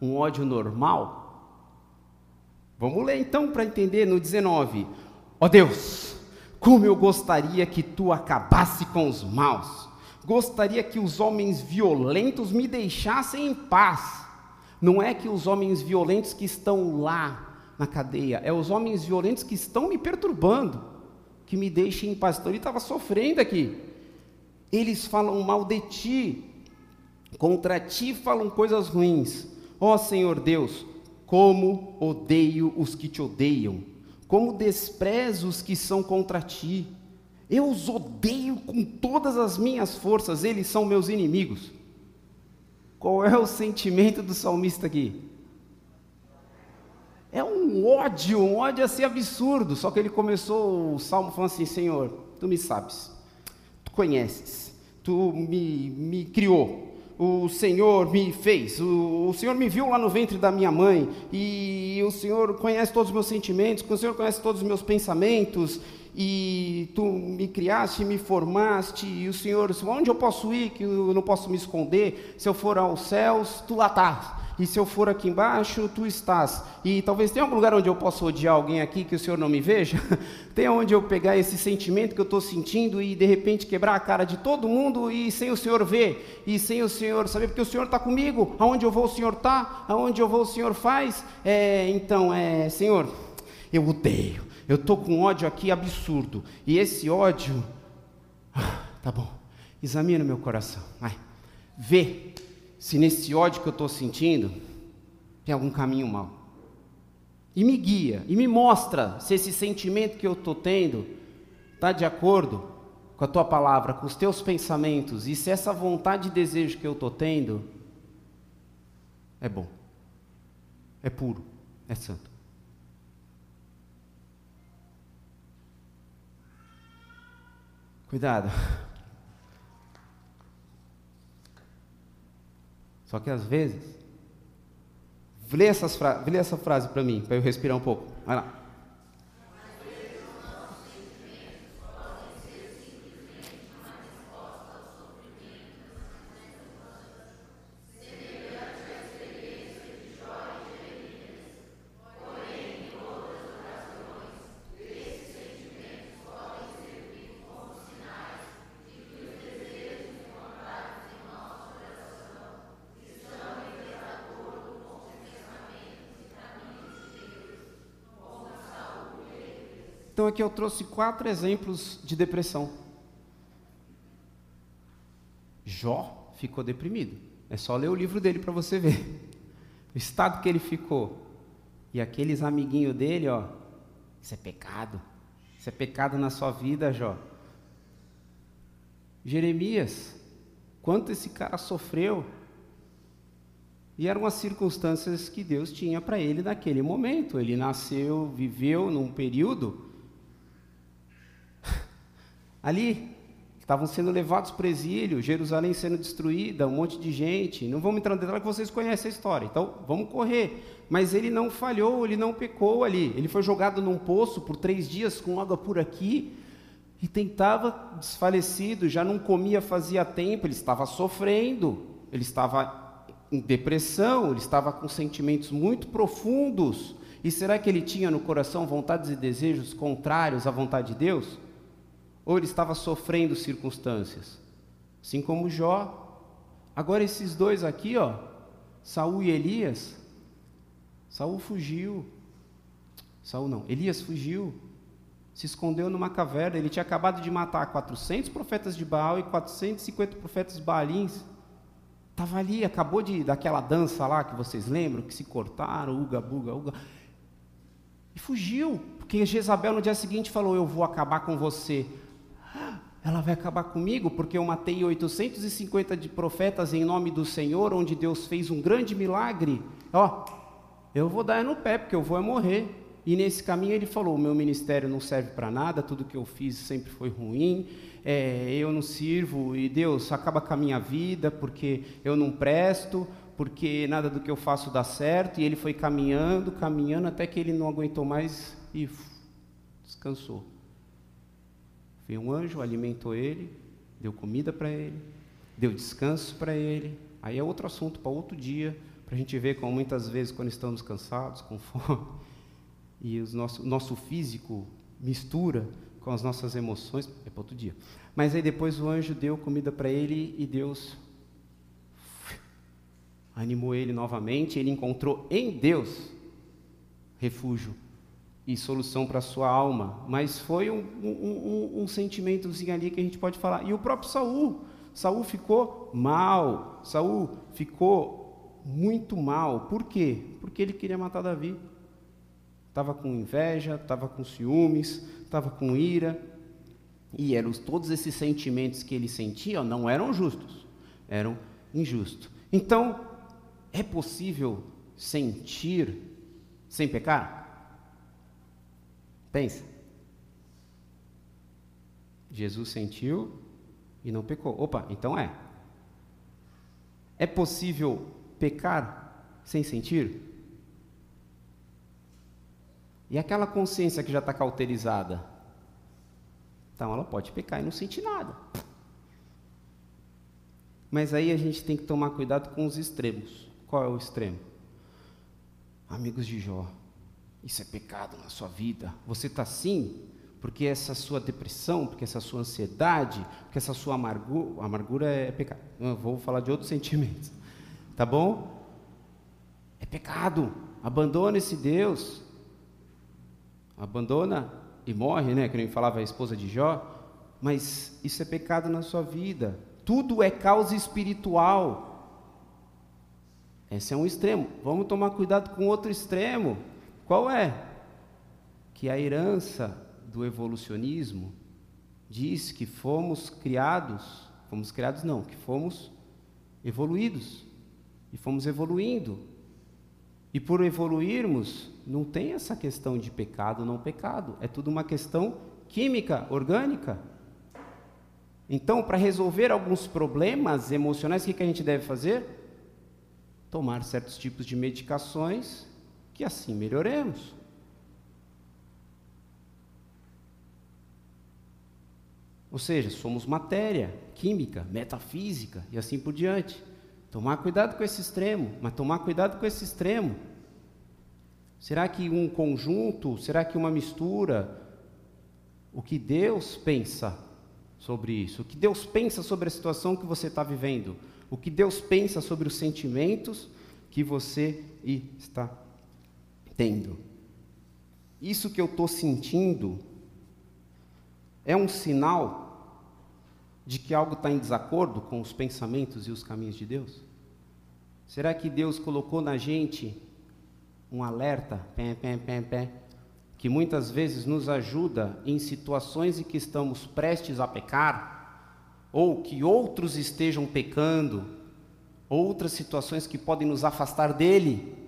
Um ódio normal? Vamos ler então para entender no 19. Ó oh Deus, como eu gostaria que tu acabasse com os maus. Gostaria que os homens violentos me deixassem em paz. Não é que os homens violentos que estão lá na cadeia, é os homens violentos que estão me perturbando, que me deixem em paz. Então ele estava sofrendo aqui. Eles falam mal de ti, Contra ti falam coisas ruins. Ó Senhor Deus, como odeio os que te odeiam, como desprezo os que são contra ti. Eu os odeio com todas as minhas forças, eles são meus inimigos. Qual é o sentimento do salmista aqui? É um ódio, um ódio assim absurdo. Só que ele começou o salmo falando assim: Senhor, tu me sabes, tu conheces, tu me, me criou, o Senhor me fez, o, o, Senhor me viu lá no ventre da minha mãe, e o Senhor conhece todos os meus sentimentos, o Senhor conhece todos os meus pensamentos, e tu me criaste, me formaste, e o Senhor, onde eu posso ir, que eu não posso me esconder, se eu for aos céus, tu lá estás, e se eu for aqui embaixo, tu estás. E talvez tenha algum lugar onde eu possa odiar alguém aqui que o Senhor não me veja. Tem onde eu pegar esse sentimento que eu estou sentindo e de repente quebrar a cara de todo mundo e sem o Senhor ver, e sem o Senhor saber, porque o Senhor está comigo. Aonde eu vou, o Senhor está. Aonde eu vou, o Senhor faz. É, então, é, Senhor, eu odeio. Eu estou com ódio aqui absurdo. E esse ódio. Ah, tá bom. Examina meu coração. Vai. Vê se nesse ódio que eu estou sentindo tem algum caminho mal. E me guia, e me mostra se esse sentimento que eu estou tendo está de acordo com a tua palavra, com os teus pensamentos, e se essa vontade e desejo que eu estou tendo é bom, é puro, é santo. Cuidado. Só que às vezes, lê, essas fra lê essa frase para mim, para eu respirar um pouco. Vai lá. Aqui eu trouxe quatro exemplos de depressão. Jó ficou deprimido. É só ler o livro dele para você ver o estado que ele ficou. E aqueles amiguinhos dele, ó, isso é pecado. Isso é pecado na sua vida, Jó. Jeremias, quanto esse cara sofreu. E eram as circunstâncias que Deus tinha para ele naquele momento. Ele nasceu, viveu num período Ali, estavam sendo levados para o exílio, Jerusalém sendo destruída, um monte de gente. Não vamos entrar no detalhe que vocês conhecem a história, então vamos correr. Mas ele não falhou, ele não pecou ali. Ele foi jogado num poço por três dias com água por aqui e tentava desfalecido, já não comia fazia tempo, ele estava sofrendo, ele estava em depressão, ele estava com sentimentos muito profundos. E será que ele tinha no coração vontades e desejos contrários à vontade de Deus? Ou ele estava sofrendo circunstâncias? Assim como Jó. Agora esses dois aqui, ó, Saul e Elias, Saul fugiu. Saul não, Elias fugiu. Se escondeu numa caverna, ele tinha acabado de matar 400 profetas de Baal e 450 profetas Baalins. Estava ali, acabou de daquela dança lá que vocês lembram, que se cortaram, uga, buga, uga. E fugiu, porque Jezabel no dia seguinte falou: Eu vou acabar com você. Ela vai acabar comigo porque eu matei 850 de profetas em nome do Senhor, onde Deus fez um grande milagre. Ó, eu vou dar no pé, porque eu vou é morrer. E nesse caminho ele falou: meu ministério não serve para nada, tudo que eu fiz sempre foi ruim, é, eu não sirvo, e Deus acaba com a minha vida, porque eu não presto, porque nada do que eu faço dá certo. E ele foi caminhando, caminhando, até que ele não aguentou mais e descansou. Veio um anjo, alimentou ele, deu comida para ele, deu descanso para ele. Aí é outro assunto para outro dia, para a gente ver como muitas vezes, quando estamos cansados, com fome, e o nosso, nosso físico mistura com as nossas emoções, é para outro dia. Mas aí depois o anjo deu comida para ele e Deus animou ele novamente. Ele encontrou em Deus refúgio e solução para a sua alma. Mas foi um, um, um, um, sentimentozinho ali que a gente pode falar. E o próprio Saul, Saul ficou mal. Saul ficou muito mal. Por quê? Porque ele queria matar Davi. Estava com inveja, estava com ciúmes, estava com ira. E eram todos esses sentimentos que ele sentia não eram justos, eram injustos. Então, é possível sentir sem pecar? Pensa. Jesus sentiu e não pecou. Opa, então é. É possível pecar sem sentir? E aquela consciência que já está cauterizada? Então ela pode pecar e não sentir nada. Mas aí a gente tem que tomar cuidado com os extremos. Qual é o extremo? Amigos de Jó, isso é pecado na sua vida. Você está assim porque essa sua depressão, porque essa sua ansiedade, porque essa sua amargura, amargura é pecado. Eu vou falar de outros sentimentos, tá bom? É pecado. Abandona esse Deus. Abandona e morre, né? Que nem falava a esposa de Jó. Mas isso é pecado na sua vida. Tudo é causa espiritual. Esse é um extremo. Vamos tomar cuidado com outro extremo. Qual é? Que a herança do evolucionismo diz que fomos criados, fomos criados não, que fomos evoluídos e fomos evoluindo. E por evoluirmos, não tem essa questão de pecado ou não pecado, é tudo uma questão química, orgânica. Então, para resolver alguns problemas emocionais, o que, que a gente deve fazer? Tomar certos tipos de medicações que assim melhoremos. Ou seja, somos matéria, química, metafísica e assim por diante. Tomar cuidado com esse extremo, mas tomar cuidado com esse extremo. Será que um conjunto, será que uma mistura? O que Deus pensa sobre isso? O que Deus pensa sobre a situação que você está vivendo? O que Deus pensa sobre os sentimentos que você está tendo. Isso que eu estou sentindo é um sinal de que algo está em desacordo com os pensamentos e os caminhos de Deus? Será que Deus colocou na gente um alerta, pé, pé, pé, pé, que muitas vezes nos ajuda em situações em que estamos prestes a pecar, ou que outros estejam pecando, outras situações que podem nos afastar dele?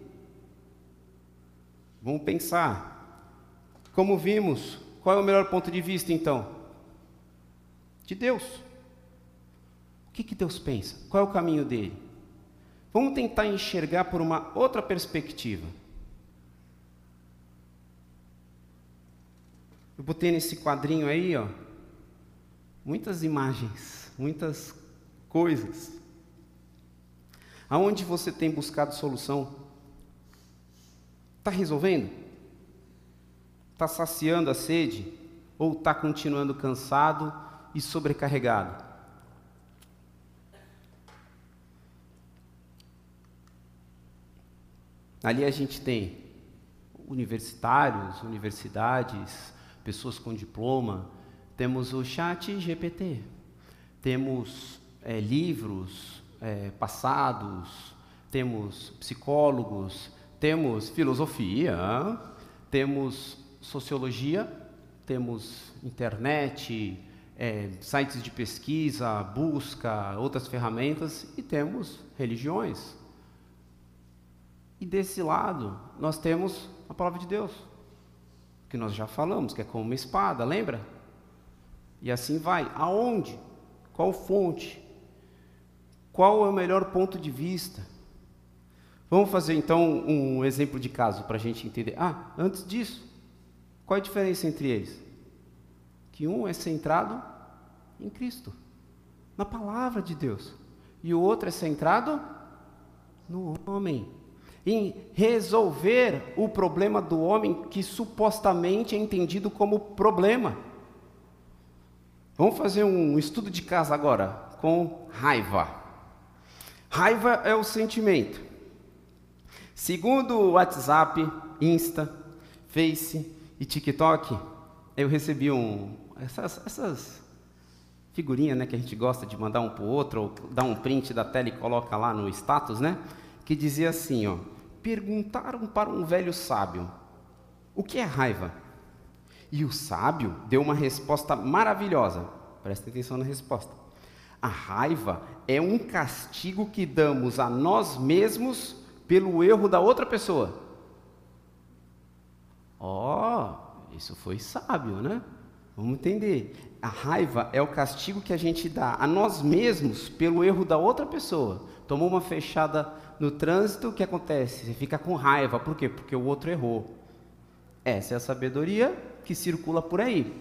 Vamos pensar. Como vimos, qual é o melhor ponto de vista então? de Deus. O que, que Deus pensa? Qual é o caminho dele? Vamos tentar enxergar por uma outra perspectiva. Eu botei nesse quadrinho aí, ó, muitas imagens, muitas coisas. Aonde você tem buscado solução? Está resolvendo? Está saciando a sede? Ou está continuando cansado e sobrecarregado? Ali a gente tem universitários, universidades, pessoas com diploma, temos o chat GPT, temos é, livros é, passados, temos psicólogos, temos filosofia, temos sociologia, temos internet, é, sites de pesquisa, busca, outras ferramentas e temos religiões. E desse lado, nós temos a palavra de Deus, que nós já falamos, que é como uma espada, lembra? E assim vai. Aonde? Qual fonte? Qual é o melhor ponto de vista? Vamos fazer então um exemplo de caso para a gente entender. Ah, antes disso, qual é a diferença entre eles? Que um é centrado em Cristo, na palavra de Deus, e o outro é centrado no homem em resolver o problema do homem que supostamente é entendido como problema. Vamos fazer um estudo de casa agora com raiva. Raiva é o sentimento. Segundo o WhatsApp, Insta, Face e TikTok, eu recebi um, essas, essas figurinhas né, que a gente gosta de mandar um para o outro, ou dar um print da tela e coloca lá no status, né? Que dizia assim, ó, perguntaram para um velho sábio: O que é raiva? E o sábio deu uma resposta maravilhosa. Presta atenção na resposta. A raiva é um castigo que damos a nós mesmos pelo erro da outra pessoa. Ó, oh, isso foi sábio, né? Vamos entender. A raiva é o castigo que a gente dá a nós mesmos pelo erro da outra pessoa. Tomou uma fechada no trânsito, o que acontece? Você fica com raiva. Por quê? Porque o outro errou. Essa é a sabedoria que circula por aí.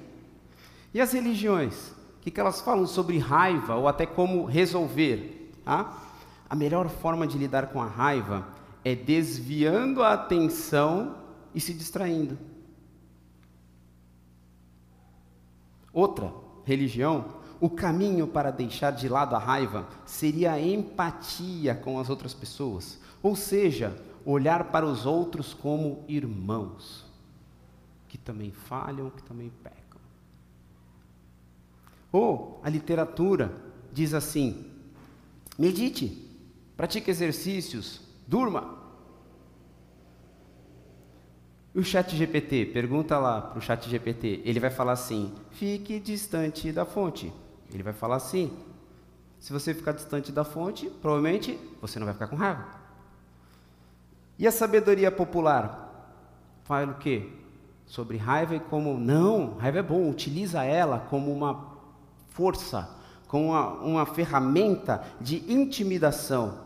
E as religiões? O que, elas falam sobre raiva ou até como resolver? Ah? A melhor forma de lidar com a raiva é desviando a atenção e se distraindo. Outra religião o caminho para deixar de lado a raiva seria a empatia com as outras pessoas, ou seja, olhar para os outros como irmãos, que também falham, que também pecam. Ou a literatura diz assim: medite, pratique exercícios, durma. E o chat GPT, pergunta lá para o chat GPT, ele vai falar assim: fique distante da fonte. Ele vai falar assim: se você ficar distante da fonte, provavelmente você não vai ficar com raiva. E a sabedoria popular? Fala o quê? Sobre raiva e como, não, raiva é bom, utiliza ela como uma força, como uma, uma ferramenta de intimidação.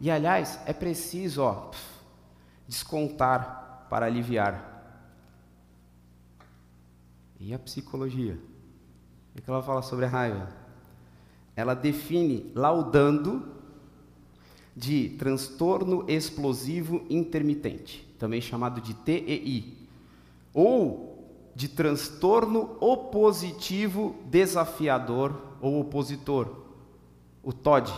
E aliás, é preciso ó, descontar para aliviar. E a psicologia? O que ela fala sobre a raiva? Ela define laudando de transtorno explosivo intermitente, também chamado de TEI, ou de transtorno opositivo desafiador ou opositor, o TOD.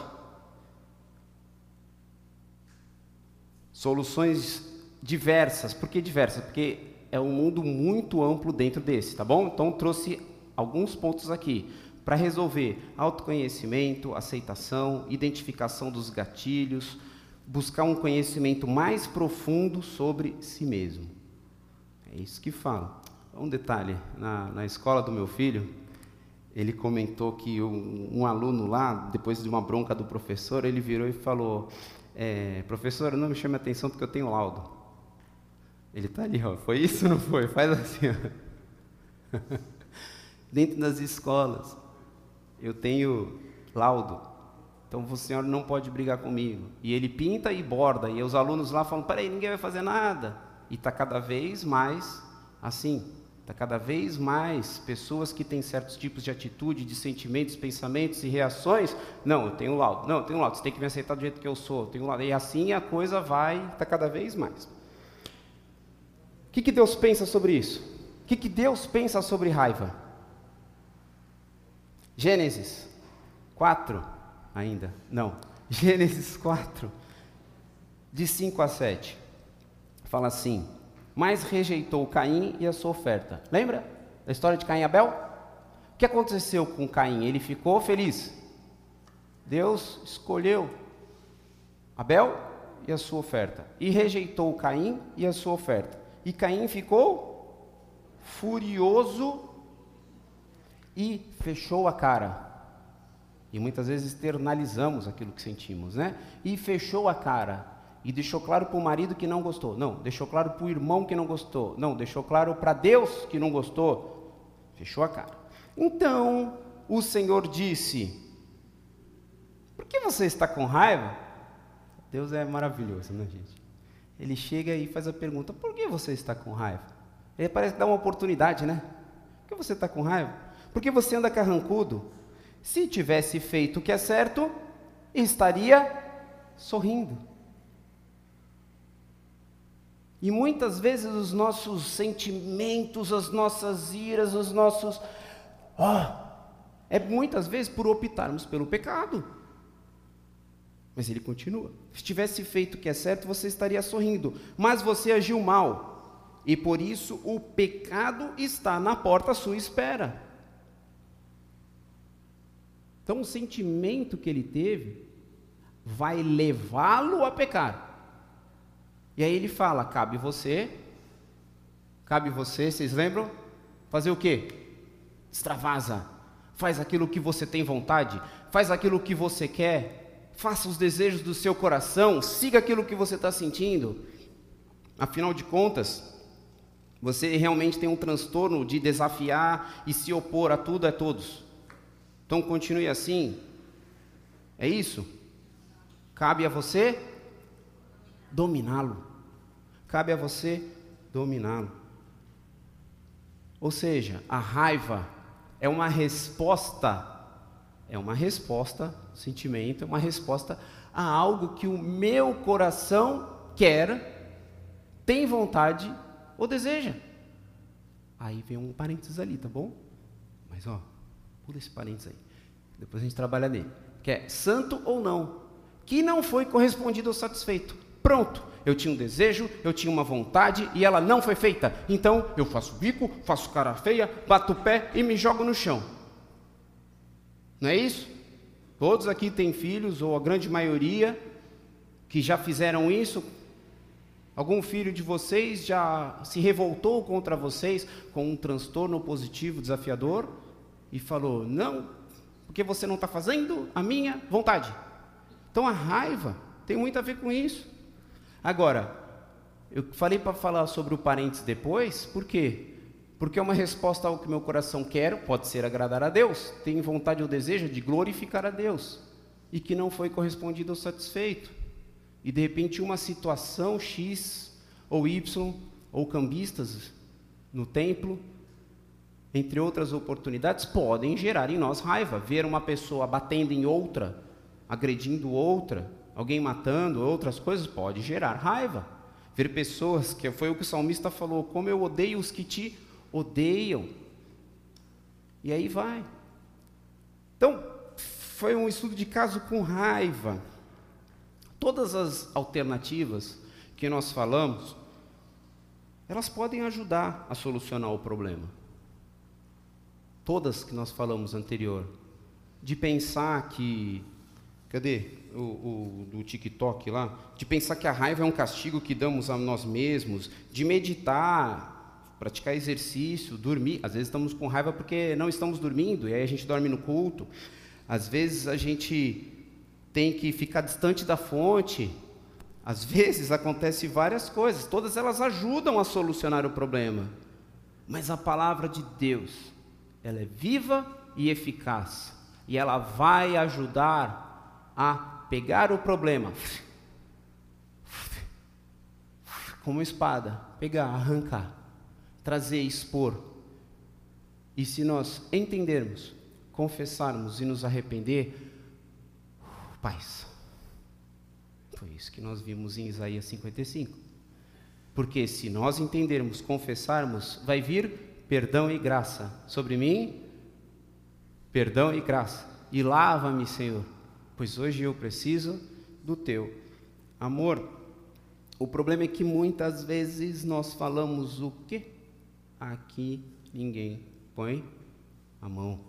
Soluções diversas, por que diversas? Porque é um mundo muito amplo dentro desse, tá bom? Então trouxe alguns pontos aqui para resolver autoconhecimento, aceitação, identificação dos gatilhos, buscar um conhecimento mais profundo sobre si mesmo. É isso que fala. Um detalhe: na, na escola do meu filho, ele comentou que um, um, aluno lá, depois de uma bronca do professor, ele virou e falou: é, Professor, não me chame a atenção porque eu tenho laudo. Ele está ali, ó. Foi isso ou não foi? Faz assim. Ó. dentro das escolas. eu tenho laudo, então o senhor não pode brigar comigo. E ele pinta e borda, e os alunos lá falam: peraí, ninguém vai fazer nada. E está cada vez mais assim. Está cada vez mais pessoas que têm certos tipos de atitude, de sentimentos, pensamentos e reações. Não, eu tenho laudo. Não, eu tenho laudo. Você tem que me aceitar do jeito que eu sou. Eu tenho laudo. E assim a coisa vai, está cada vez mais. O que, que Deus pensa sobre isso? O que, que Deus pensa sobre raiva? Gênesis 4, ainda. Não. Gênesis 4, de 5 a 7. Fala assim: mas rejeitou Caim e a sua oferta. Lembra da história de Caim e Abel? O que aconteceu com Caim? Ele ficou feliz. Deus escolheu Abel e a sua oferta. E rejeitou Caim e a sua oferta. E Caim ficou furioso e fechou a cara. E muitas vezes externalizamos aquilo que sentimos, né? E fechou a cara e deixou claro para o marido que não gostou. Não, deixou claro para o irmão que não gostou. Não, deixou claro para Deus que não gostou. Fechou a cara. Então o Senhor disse: Por que você está com raiva? Deus é maravilhoso, né, gente? Ele chega e faz a pergunta: Por que você está com raiva? Ele parece dar uma oportunidade, né? Por que você está com raiva? Porque você anda carrancudo. Se tivesse feito o que é certo, estaria sorrindo. E muitas vezes os nossos sentimentos, as nossas iras, os nossos. Oh, é muitas vezes por optarmos pelo pecado. Mas ele continua. Se tivesse feito o que é certo, você estaria sorrindo. Mas você agiu mal. E por isso o pecado está na porta à sua espera. Então o sentimento que ele teve vai levá-lo a pecar. E aí ele fala: cabe você, cabe você, vocês lembram? Fazer o quê? Extravasa, faz aquilo que você tem vontade, faz aquilo que você quer, faça os desejos do seu coração, siga aquilo que você está sentindo. Afinal de contas, você realmente tem um transtorno de desafiar e se opor a tudo e a todos. Então continue assim. É isso? Cabe a você dominá-lo. Cabe a você dominá-lo. Ou seja, a raiva é uma resposta, é uma resposta, sentimento, é uma resposta a algo que o meu coração quer, tem vontade ou deseja. Aí vem um parênteses ali, tá bom? Mas ó, pula esse parênteses aí. Depois a gente trabalha nele. Que é santo ou não, que não foi correspondido ou satisfeito. Pronto, eu tinha um desejo, eu tinha uma vontade e ela não foi feita. Então eu faço bico, faço cara feia, bato o pé e me jogo no chão. Não é isso? Todos aqui têm filhos, ou a grande maioria, que já fizeram isso. Algum filho de vocês já se revoltou contra vocês com um transtorno positivo desafiador e falou: Não, porque você não está fazendo a minha vontade. Então a raiva tem muito a ver com isso. Agora, eu falei para falar sobre o parênteses depois, por quê? Porque é uma resposta ao que meu coração quer, pode ser agradar a Deus, tem vontade ou desejo de glorificar a Deus, e que não foi correspondido ou satisfeito. E de repente uma situação X ou Y, ou cambistas no templo, entre outras oportunidades, podem gerar em nós raiva. Ver uma pessoa batendo em outra, agredindo outra, alguém matando, outras coisas, pode gerar raiva. Ver pessoas, que foi o que o salmista falou, como eu odeio os que te odeiam. E aí vai. Então, foi um estudo de caso com raiva. Todas as alternativas que nós falamos, elas podem ajudar a solucionar o problema. Todas que nós falamos anterior. De pensar que. Cadê? O, o, do TikTok lá, de pensar que a raiva é um castigo que damos a nós mesmos, de meditar, praticar exercício, dormir. Às vezes estamos com raiva porque não estamos dormindo, e aí a gente dorme no culto. Às vezes a gente tem que ficar distante da fonte. Às vezes acontece várias coisas, todas elas ajudam a solucionar o problema. Mas a palavra de Deus, ela é viva e eficaz e ela vai ajudar a pegar o problema, como espada, pegar, arrancar, trazer, expor. E se nós entendermos, confessarmos e nos arrepender, paz. Foi isso que nós vimos em Isaías 55. Porque se nós entendermos, confessarmos, vai vir perdão e graça sobre mim, perdão e graça. E lava-me, Senhor, pois hoje eu preciso do teu amor. O problema é que muitas vezes nós falamos o quê? Aqui ninguém põe a mão.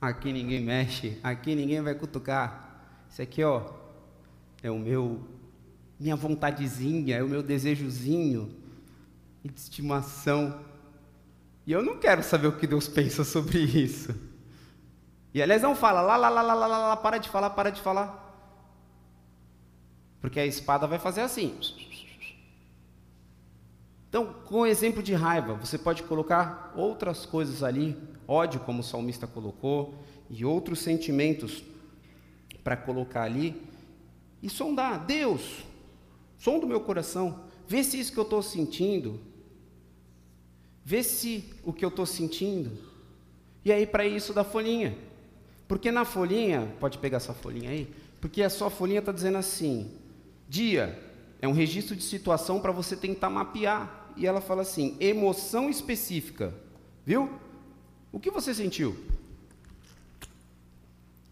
Aqui ninguém mexe, aqui ninguém vai cutucar. Isso aqui, ó, é o meu minha vontadezinha, é o meu desejozinho de estimação. E eu não quero saber o que Deus pensa sobre isso. E aliás, não fala, lá, lá, lá, lá, lá, lá, lá, para de falar, para de falar. Porque a espada vai fazer assim. Então, com o exemplo de raiva, você pode colocar outras coisas ali, ódio, como o salmista colocou, e outros sentimentos para colocar ali, e sondar, Deus, som do meu coração, vê se isso que eu estou sentindo, vê se o que eu estou sentindo, e aí para isso da folhinha, porque na folhinha, pode pegar essa folhinha aí, porque a sua folhinha está dizendo assim, dia, é um registro de situação para você tentar mapear, e ela fala assim, emoção específica, viu? O que você sentiu?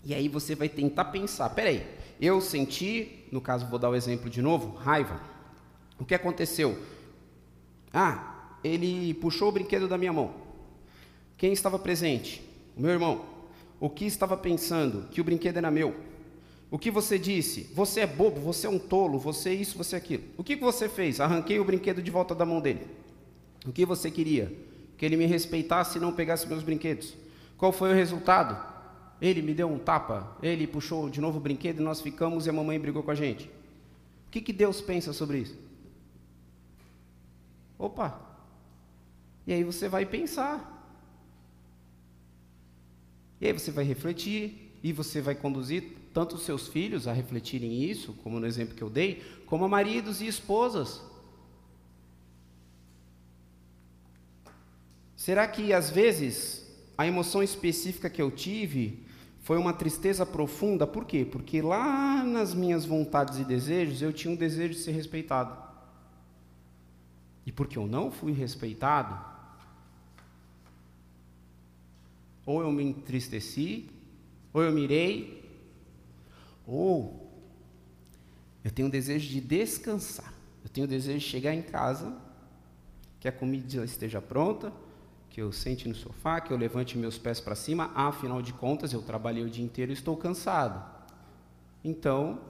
E aí você vai tentar pensar, peraí, eu senti, no caso vou dar o exemplo de novo, raiva. O que aconteceu? Ah, ele puxou o brinquedo da minha mão. Quem estava presente? O meu irmão. O que estava pensando? Que o brinquedo era meu. O que você disse? Você é bobo, você é um tolo, você é isso, você é aquilo. O que você fez? Arranquei o brinquedo de volta da mão dele. O que você queria? Que ele me respeitasse e não pegasse meus brinquedos. Qual foi o resultado? Ele me deu um tapa, ele puxou de novo o brinquedo e nós ficamos e a mamãe brigou com a gente. O que, que Deus pensa sobre isso? Opa! E aí você vai pensar. E aí você vai refletir e você vai conduzir tanto os seus filhos a refletirem isso, como no exemplo que eu dei, como a maridos e esposas. Será que às vezes a emoção específica que eu tive foi uma tristeza profunda, por quê? Porque lá nas minhas vontades e desejos eu tinha um desejo de ser respeitado. E porque eu não fui respeitado, ou eu me entristeci, ou eu mirei, ou eu tenho o desejo de descansar. Eu tenho o desejo de chegar em casa, que a comida esteja pronta, que eu sente no sofá, que eu levante meus pés para cima, afinal de contas eu trabalhei o dia inteiro e estou cansado. Então,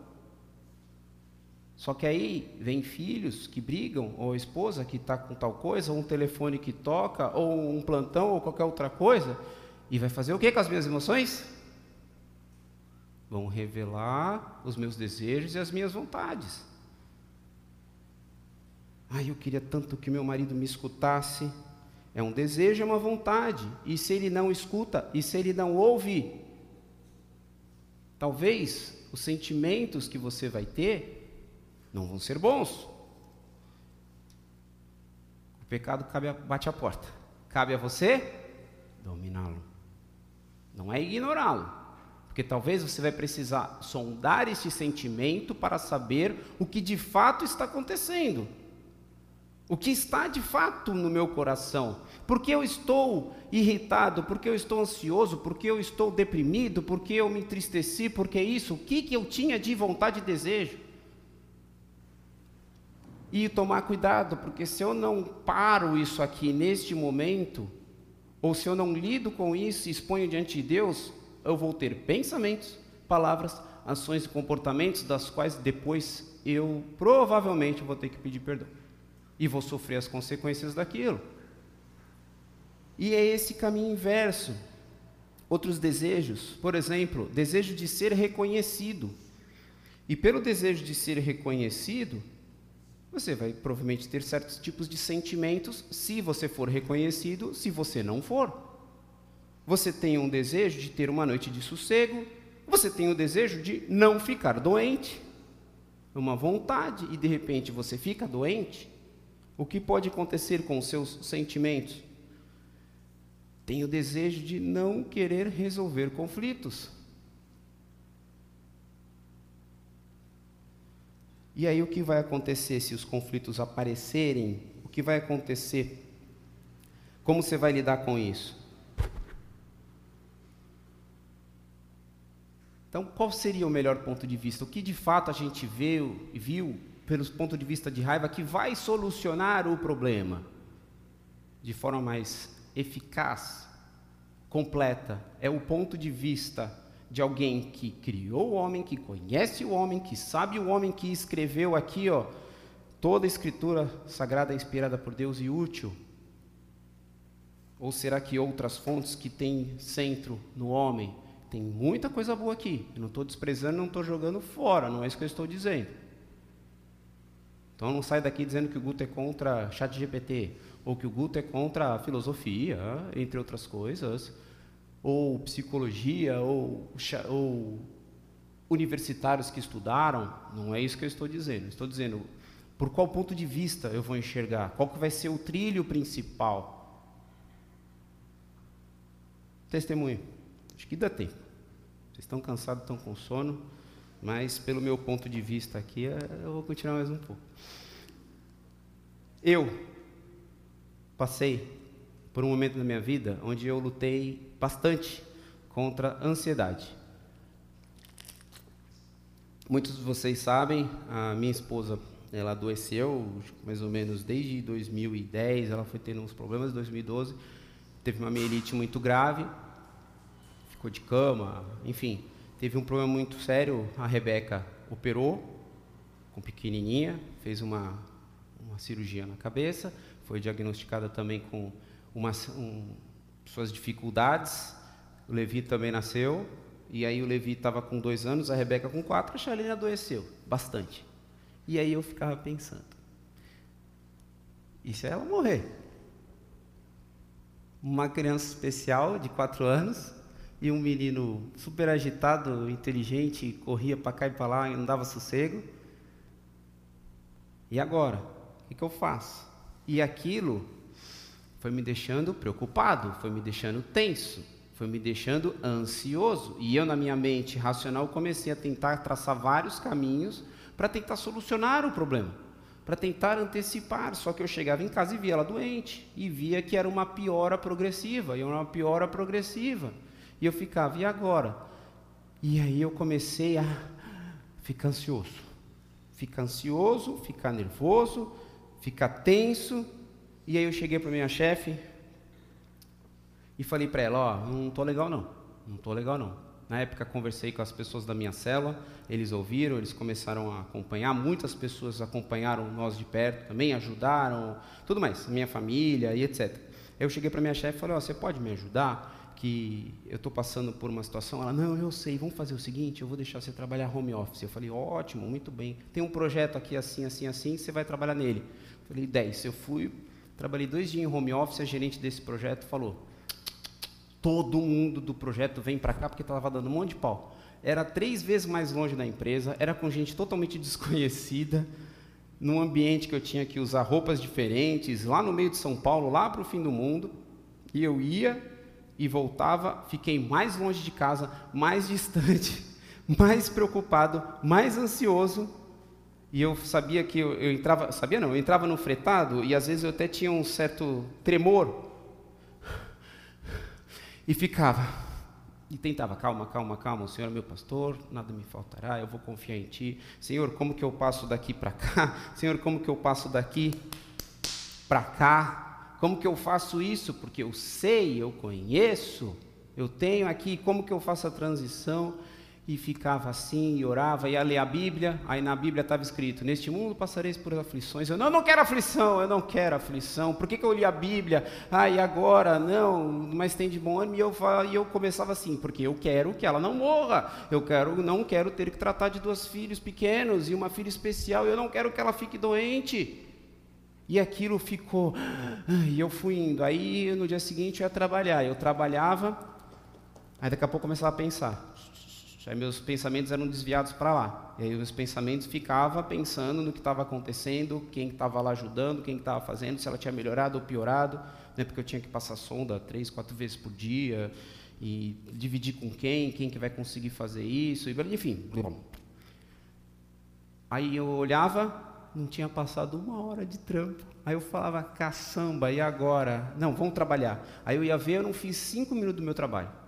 só que aí vem filhos que brigam, ou a esposa que está com tal coisa, ou um telefone que toca, ou um plantão, ou qualquer outra coisa, e vai fazer o que com as minhas emoções? Vão revelar os meus desejos e as minhas vontades. Ai, eu queria tanto que meu marido me escutasse, é um desejo, é uma vontade. E se ele não escuta, e se ele não ouve, talvez os sentimentos que você vai ter não vão ser bons. O pecado cabe a, bate a porta. Cabe a você dominá-lo. Não é ignorá-lo. Porque talvez você vai precisar sondar este sentimento para saber o que de fato está acontecendo o que está de fato no meu coração. Porque eu estou irritado, porque eu estou ansioso, porque eu estou deprimido, porque eu me entristeci, porque isso, o que, que eu tinha de vontade e desejo? E tomar cuidado, porque se eu não paro isso aqui neste momento, ou se eu não lido com isso e exponho diante de Deus, eu vou ter pensamentos, palavras, ações e comportamentos das quais depois eu provavelmente vou ter que pedir perdão e vou sofrer as consequências daquilo. E é esse caminho inverso. Outros desejos, por exemplo, desejo de ser reconhecido. E pelo desejo de ser reconhecido, você vai provavelmente ter certos tipos de sentimentos se você for reconhecido, se você não for. Você tem um desejo de ter uma noite de sossego, você tem o desejo de não ficar doente, uma vontade, e de repente você fica doente. O que pode acontecer com os seus sentimentos? Tem o desejo de não querer resolver conflitos. E aí o que vai acontecer se os conflitos aparecerem? O que vai acontecer? Como você vai lidar com isso? Então, qual seria o melhor ponto de vista? O que de fato a gente viu, viu pelos ponto de vista de raiva que vai solucionar o problema de forma mais eficaz, completa? É o ponto de vista de alguém que criou o homem, que conhece o homem, que sabe o homem, que escreveu aqui, ó, toda a escritura sagrada é inspirada por Deus e útil. Ou será que outras fontes que têm centro no homem tem muita coisa boa aqui. Eu não estou desprezando, não estou jogando fora, não é isso que eu estou dizendo. Então não sai daqui dizendo que o Guto é contra chat GPT, ou que o Guto é contra a filosofia, entre outras coisas, ou psicologia, ou, ou universitários que estudaram. Não é isso que eu estou dizendo. estou dizendo por qual ponto de vista eu vou enxergar, qual que vai ser o trilho principal. Testemunho. Acho que dá tempo. Vocês estão cansados, estão com sono, mas pelo meu ponto de vista aqui, é, eu vou continuar mais um pouco. Eu passei por um momento da minha vida onde eu lutei bastante contra a ansiedade. Muitos de vocês sabem, a minha esposa, ela adoeceu mais ou menos desde 2010, ela foi tendo uns problemas em 2012, teve uma mielite muito grave, ficou de cama, enfim, teve um problema muito sério. A Rebeca operou com pequenininha, fez uma, uma cirurgia na cabeça, foi diagnosticada também com uma, um, suas dificuldades. O Levi também nasceu, e aí o Levi estava com dois anos, a Rebeca com quatro, a Charlene adoeceu bastante. E aí eu ficava pensando, e se ela morrer? Uma criança especial de quatro anos, e um menino super agitado, inteligente, corria para cá e para lá e não dava sossego. E agora? O que, que eu faço? E aquilo foi me deixando preocupado, foi me deixando tenso, foi me deixando ansioso. E eu, na minha mente racional, comecei a tentar traçar vários caminhos para tentar solucionar o problema, para tentar antecipar. Só que eu chegava em casa e via ela doente, e via que era uma piora progressiva, e uma piora progressiva. E eu ficava, e agora? E aí eu comecei a ficar ansioso. Ficar ansioso, ficar nervoso, ficar tenso. E aí eu cheguei para minha chefe e falei para ela, ó, não estou legal não, não estou legal não. Na época conversei com as pessoas da minha cela, eles ouviram, eles começaram a acompanhar, muitas pessoas acompanharam nós de perto também, ajudaram, tudo mais, minha família e etc. Eu cheguei para minha chefe e falei, ó, você pode me ajudar? que eu estou passando por uma situação. Ela, não, eu sei, vamos fazer o seguinte, eu vou deixar você trabalhar home office. Eu falei, ótimo, muito bem. Tem um projeto aqui assim, assim, assim, você vai trabalhar nele. Eu falei, 10. Eu fui, trabalhei dois dias em home office, a gerente desse projeto falou, todo mundo do projeto vem para cá porque estava dando um monte de pau. Era três vezes mais longe da empresa, era com gente totalmente desconhecida, num ambiente que eu tinha que usar roupas diferentes, lá no meio de São Paulo, lá para o fim do mundo. E eu ia, e voltava, fiquei mais longe de casa, mais distante, mais preocupado, mais ansioso. E eu sabia que eu, eu, entrava, sabia não, eu entrava no fretado e às vezes eu até tinha um certo tremor. E ficava e tentava, calma, calma, calma, o Senhor é meu pastor, nada me faltará, eu vou confiar em Ti. Senhor, como que eu passo daqui para cá? Senhor, como que eu passo daqui para cá? Como que eu faço isso? Porque eu sei, eu conheço, eu tenho aqui, como que eu faço a transição? E ficava assim, e orava, ia ler a Bíblia, aí na Bíblia estava escrito, neste mundo passareis por aflições, eu não, não quero aflição, eu não quero aflição, por que, que eu li a Bíblia? Ah, e agora? Não, mas tem de bom ânimo, e eu, e eu começava assim, porque eu quero que ela não morra, eu quero, não quero ter que tratar de dois filhos pequenos, e uma filha especial, eu não quero que ela fique doente, e aquilo ficou. E eu fui indo. Aí no dia seguinte eu ia trabalhar. Eu trabalhava Aí daqui a pouco eu começava a pensar. Aí meus pensamentos eram desviados para lá. E aí meus pensamentos ficavam pensando no que estava acontecendo, quem estava lá ajudando, quem estava fazendo, se ela tinha melhorado ou piorado, né, porque eu tinha que passar sonda três, quatro vezes por dia, e dividir com quem, quem que vai conseguir fazer isso, enfim. Aí eu olhava, não tinha passado uma hora de trampo. Aí eu falava, caçamba, e agora? Não, vamos trabalhar. Aí eu ia ver, eu não fiz cinco minutos do meu trabalho.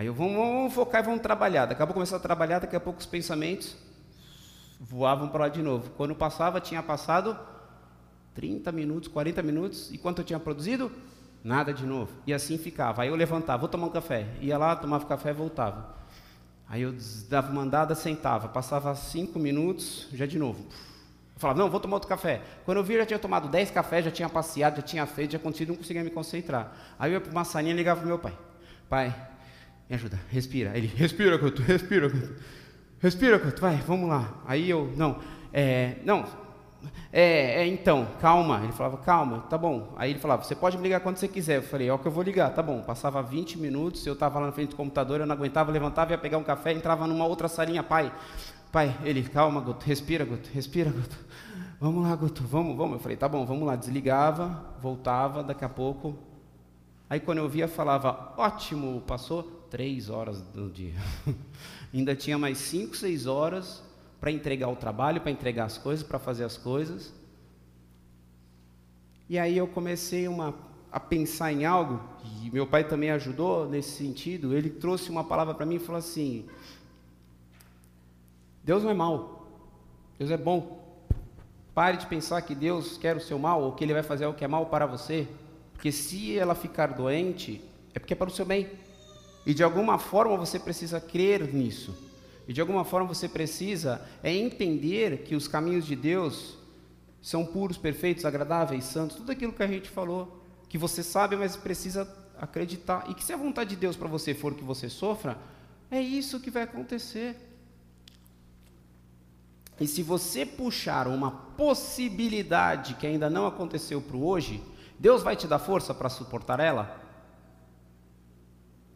Aí eu, vamos, focar e vamos trabalhar. Daqui a pouco começar a trabalhar, daqui a pouco os pensamentos voavam para lá de novo. Quando passava, tinha passado 30 minutos, 40 minutos, e quanto eu tinha produzido? Nada de novo. E assim ficava. Aí eu levantava, vou tomar um café. Ia lá, tomava café voltava. Aí eu dava uma andada, sentava. Passava cinco minutos, já de novo. Eu falava, não, vou tomar outro café. Quando eu vi, já tinha tomado 10 cafés, já tinha passeado, já tinha feito, já acontecido, não conseguia me concentrar. Aí eu ia para uma salinha e ligava para meu pai. Pai, me ajuda, respira. Ele, respira, Couto, respira, Couto. Respira, Couto, vai, vamos lá. Aí eu, não, é, não, é, é, então, calma. Ele falava, calma, tá bom. Aí ele falava, você pode me ligar quando você quiser. Eu falei, é o que eu vou ligar, tá bom. Passava 20 minutos, eu estava lá na frente do computador, eu não aguentava, levantava, ia pegar um café, entrava numa outra salinha, pai. Pai, ele, calma, Guto, respira, Guto, respira, Guto. Vamos lá, Guto, vamos, vamos. Eu falei, tá bom, vamos lá. Desligava, voltava, daqui a pouco. Aí quando eu via, falava, ótimo, passou três horas do dia. Ainda tinha mais cinco, seis horas para entregar o trabalho, para entregar as coisas, para fazer as coisas. E aí eu comecei uma, a pensar em algo, e meu pai também ajudou nesse sentido. Ele trouxe uma palavra para mim e falou assim: Deus não é mal, Deus é bom. Pare de pensar que Deus quer o seu mal ou que Ele vai fazer o que é mal para você, porque se ela ficar doente, é porque é para o seu bem. E de alguma forma você precisa crer nisso. E de alguma forma você precisa é entender que os caminhos de Deus são puros, perfeitos, agradáveis, santos, tudo aquilo que a gente falou, que você sabe, mas precisa acreditar. E que se a vontade de Deus para você for que você sofra, é isso que vai acontecer. E se você puxar uma possibilidade que ainda não aconteceu para o hoje, Deus vai te dar força para suportar ela?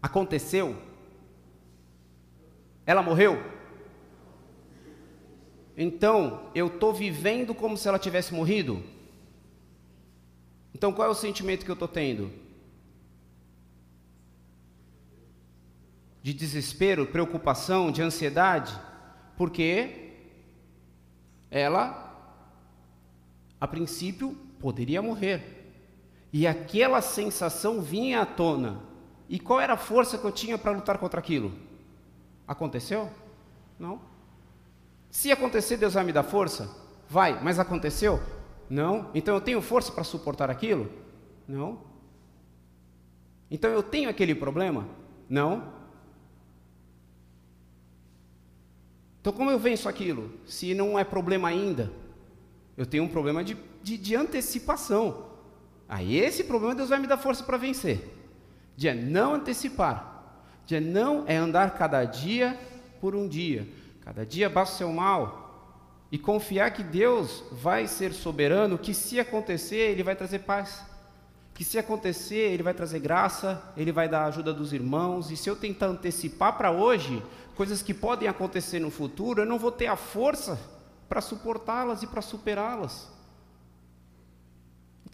Aconteceu? Ela morreu? Então, eu estou vivendo como se ela tivesse morrido? Então, qual é o sentimento que eu estou tendo? De desespero, preocupação, de ansiedade? Porque ela, a princípio, poderia morrer. E aquela sensação vinha à tona. E qual era a força que eu tinha para lutar contra aquilo? Aconteceu? Não. Se acontecer, Deus vai me dar força? Vai, mas aconteceu? Não. Então eu tenho força para suportar aquilo? Não. Então eu tenho aquele problema? Não. Então como eu venço aquilo? Se não é problema ainda, eu tenho um problema de, de, de antecipação. Aí esse problema Deus vai me dar força para vencer. De não antecipar de não é andar cada dia por um dia. Cada dia basta o seu mal. E confiar que Deus vai ser soberano, que se acontecer, Ele vai trazer paz. Que se acontecer, Ele vai trazer graça, Ele vai dar a ajuda dos irmãos. E se eu tentar antecipar para hoje coisas que podem acontecer no futuro, eu não vou ter a força para suportá-las e para superá-las.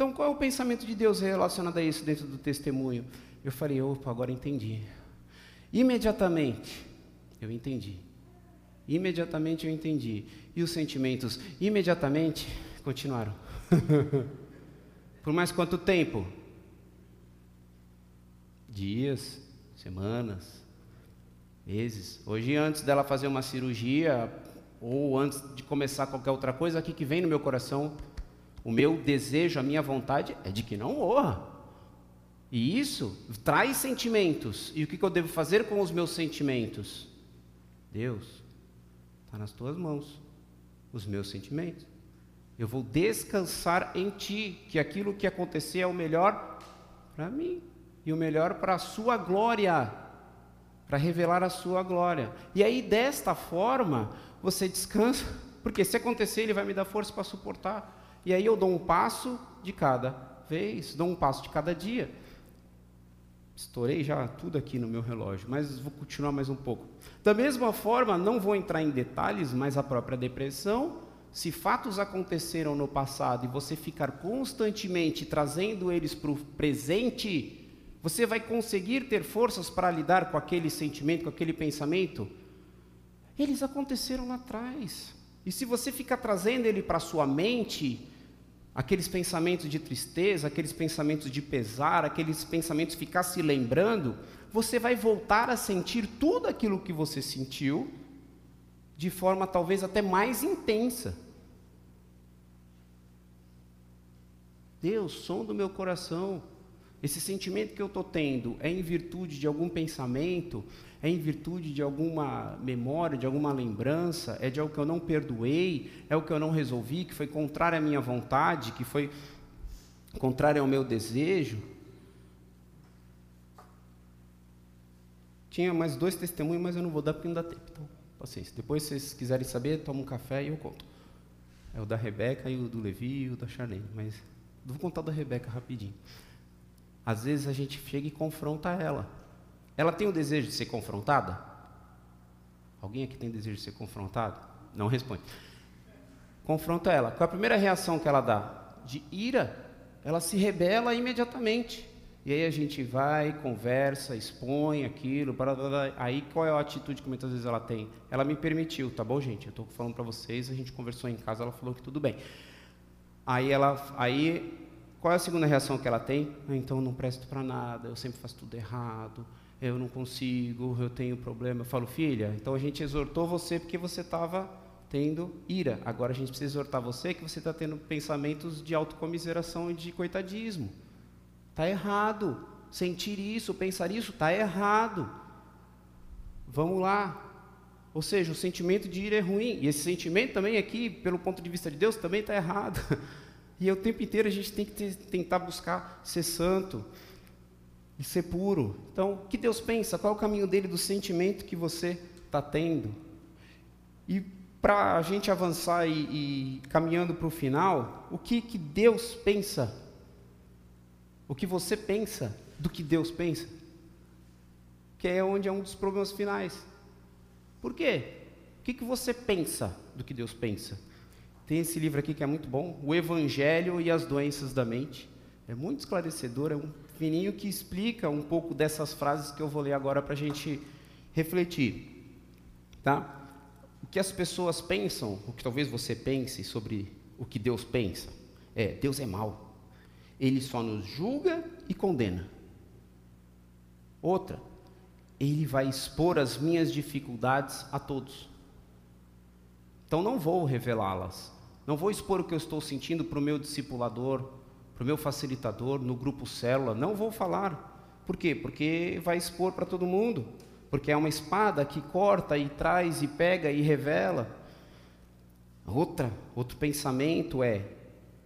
Então, qual é o pensamento de Deus relacionado a isso dentro do testemunho? Eu falei, opa, agora entendi. Imediatamente eu entendi. Imediatamente eu entendi. E os sentimentos imediatamente continuaram. Por mais quanto tempo? Dias, semanas, meses. Hoje, antes dela fazer uma cirurgia, ou antes de começar qualquer outra coisa, o que vem no meu coração? O meu desejo, a minha vontade é de que não morra. E isso traz sentimentos. E o que eu devo fazer com os meus sentimentos? Deus, está nas tuas mãos os meus sentimentos. Eu vou descansar em Ti, que aquilo que acontecer é o melhor para mim e o melhor para a Sua glória, para revelar a Sua glória. E aí, desta forma, você descansa, porque se acontecer, Ele vai me dar força para suportar. E aí eu dou um passo de cada vez, dou um passo de cada dia. Estourei já tudo aqui no meu relógio, mas vou continuar mais um pouco. Da mesma forma, não vou entrar em detalhes, mas a própria depressão, se fatos aconteceram no passado e você ficar constantemente trazendo eles para o presente, você vai conseguir ter forças para lidar com aquele sentimento, com aquele pensamento? Eles aconteceram lá atrás. E se você ficar trazendo ele para sua mente, aqueles pensamentos de tristeza, aqueles pensamentos de pesar, aqueles pensamentos ficar se lembrando, você vai voltar a sentir tudo aquilo que você sentiu de forma talvez até mais intensa. Deus, som do meu coração, esse sentimento que eu estou tendo é em virtude de algum pensamento, é em virtude de alguma memória, de alguma lembrança, é de algo que eu não perdoei, é o que eu não resolvi, que foi contrário à minha vontade, que foi contrário ao meu desejo. Tinha mais dois testemunhos, mas eu não vou dar porque não dá tempo. Então, paciência. Depois, se vocês quiserem saber, toma um café e eu conto. É o da Rebeca e o do Levi e o da Charlene. Mas vou contar da Rebeca rapidinho. Às vezes a gente chega e confronta ela. Ela tem o desejo de ser confrontada? Alguém aqui tem desejo de ser confrontado? Não responde. Confronta ela. Qual é a primeira reação que ela dá? De ira. Ela se rebela imediatamente. E aí a gente vai, conversa, expõe aquilo, blá, blá, blá. aí qual é a atitude que muitas vezes ela tem? Ela me permitiu, tá bom, gente? Eu estou falando para vocês, a gente conversou em casa, ela falou que tudo bem. Aí ela, aí qual é a segunda reação que ela tem? Ah, então eu não presto para nada, eu sempre faço tudo errado, eu não consigo, eu tenho problema. Eu falo, filha, então a gente exortou você porque você estava tendo ira. Agora a gente precisa exortar você que você está tendo pensamentos de autocomiseração e de coitadismo. Está errado. Sentir isso, pensar isso, está errado. Vamos lá. Ou seja, o sentimento de ira é ruim. E esse sentimento também aqui, pelo ponto de vista de Deus, também está errado. E o tempo inteiro a gente tem que tentar buscar ser santo e ser puro. Então, o que Deus pensa? Qual é o caminho dele do sentimento que você está tendo? E para a gente avançar e, e caminhando para o final, o que, que Deus pensa? O que você pensa do que Deus pensa? Que é onde é um dos problemas finais. Por quê? O que, que você pensa do que Deus pensa? Tem esse livro aqui que é muito bom, O Evangelho e as Doenças da Mente. É muito esclarecedor, é um fininho que explica um pouco dessas frases que eu vou ler agora para a gente refletir. Tá? O que as pessoas pensam, o que talvez você pense sobre o que Deus pensa, é: Deus é mau. Ele só nos julga e condena. Outra, ele vai expor as minhas dificuldades a todos. Então não vou revelá-las. Não vou expor o que eu estou sentindo para o meu discipulador, para o meu facilitador, no grupo célula. Não vou falar. Por quê? Porque vai expor para todo mundo. Porque é uma espada que corta e traz e pega e revela. Outra, outro pensamento é: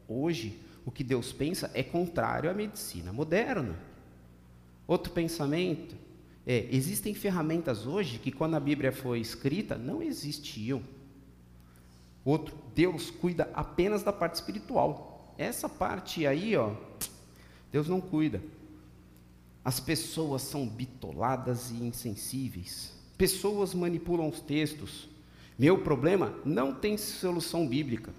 hoje o que Deus pensa é contrário à medicina moderna. Outro pensamento é: existem ferramentas hoje que, quando a Bíblia foi escrita, não existiam. Outro, Deus cuida apenas da parte espiritual. Essa parte aí, ó, Deus não cuida. As pessoas são bitoladas e insensíveis. Pessoas manipulam os textos. Meu problema não tem solução bíblica.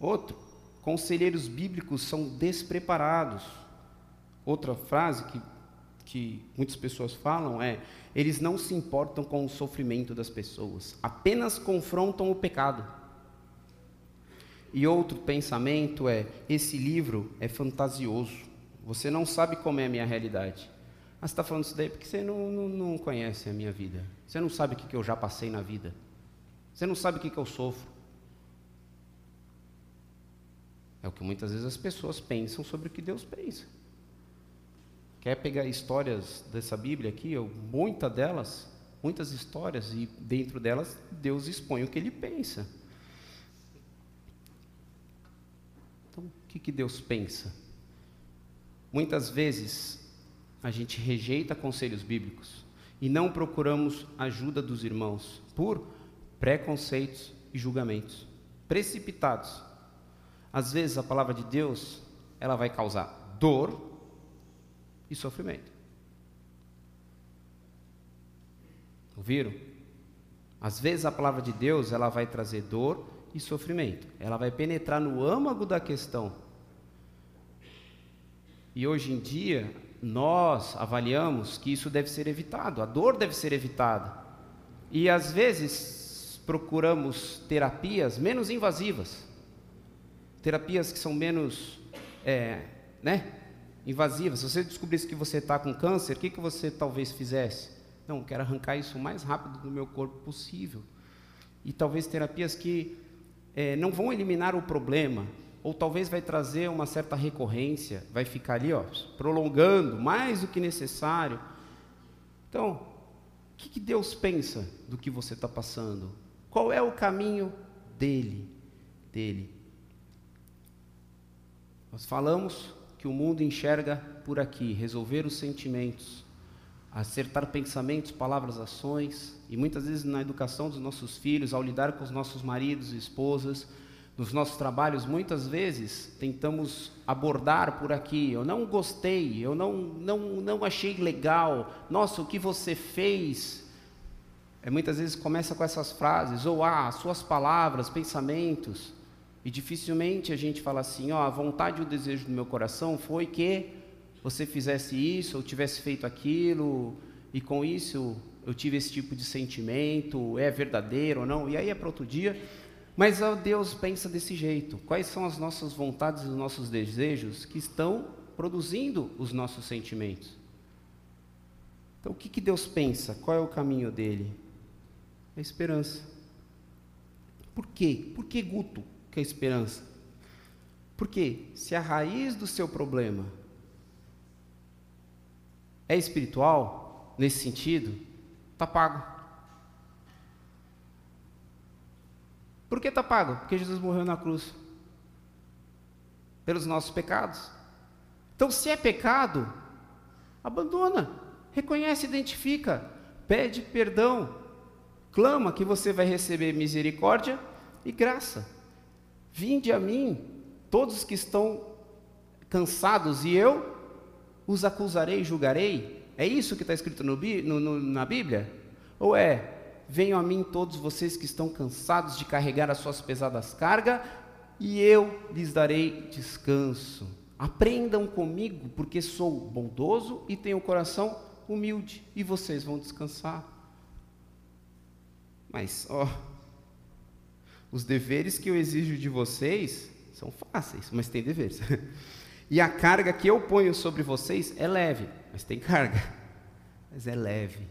Outro, conselheiros bíblicos são despreparados. Outra frase que, que muitas pessoas falam é: eles não se importam com o sofrimento das pessoas, apenas confrontam o pecado. E outro pensamento é: esse livro é fantasioso, você não sabe como é a minha realidade. Ah, você está falando isso daí porque você não, não, não, conhece a minha vida, você não sabe o que, eu já passei na vida, você não sabe o que, que eu sofro. É o que muitas vezes as pessoas pensam sobre o que Deus pensa. Quer pegar histórias dessa Bíblia aqui, muitas delas, muitas histórias, e dentro delas Deus expõe o que ele pensa. que, que Deus pensa? Muitas vezes a gente rejeita conselhos bíblicos e não procuramos ajuda dos irmãos por preconceitos e julgamentos precipitados. Às vezes a palavra de Deus, ela vai causar dor e sofrimento. Ouviram? Às vezes a palavra de Deus, ela vai trazer dor e sofrimento. Ela vai penetrar no âmago da questão. E hoje em dia, nós avaliamos que isso deve ser evitado, a dor deve ser evitada. E às vezes procuramos terapias menos invasivas, terapias que são menos, é, né, invasivas. Se você descobrisse que você está com câncer, o que, que você talvez fizesse? Não, quero arrancar isso o mais rápido do meu corpo possível. E talvez terapias que é, não vão eliminar o problema, ou talvez vai trazer uma certa recorrência, vai ficar ali, ó, prolongando mais do que necessário. Então, o que, que Deus pensa do que você está passando? Qual é o caminho dele? Dele. Nós falamos que o mundo enxerga por aqui, resolver os sentimentos, acertar pensamentos, palavras, ações, e muitas vezes na educação dos nossos filhos, ao lidar com os nossos maridos e esposas, nos nossos trabalhos, muitas vezes tentamos abordar por aqui, eu não gostei, eu não, não, não achei legal, nossa, o que você fez, é, muitas vezes começa com essas frases, ou ah, suas palavras, pensamentos, e dificilmente a gente fala assim, ó, a vontade e o desejo do meu coração foi que você fizesse isso ou tivesse feito aquilo, e com isso eu tive esse tipo de sentimento, é verdadeiro ou não, e aí é para outro dia. Mas ó, Deus pensa desse jeito. Quais são as nossas vontades e os nossos desejos que estão produzindo os nossos sentimentos? Então, o que, que Deus pensa? Qual é o caminho dele? A esperança. Por quê? Por que Guto? que é a esperança. Porque se a raiz do seu problema é espiritual, nesse sentido, está pago. Por que está pago? Porque Jesus morreu na cruz pelos nossos pecados. Então, se é pecado, abandona, reconhece, identifica, pede perdão, clama que você vai receber misericórdia e graça. Vinde a mim, todos que estão cansados, e eu os acusarei e julgarei? É isso que está escrito no, no, na Bíblia? Ou é, venham a mim todos vocês que estão cansados de carregar as suas pesadas cargas, e eu lhes darei descanso. Aprendam comigo, porque sou bondoso e tenho o coração humilde, e vocês vão descansar. Mas, ó, os deveres que eu exijo de vocês são fáceis, mas tem deveres. E a carga que eu ponho sobre vocês é leve, mas tem carga. Mas é leve.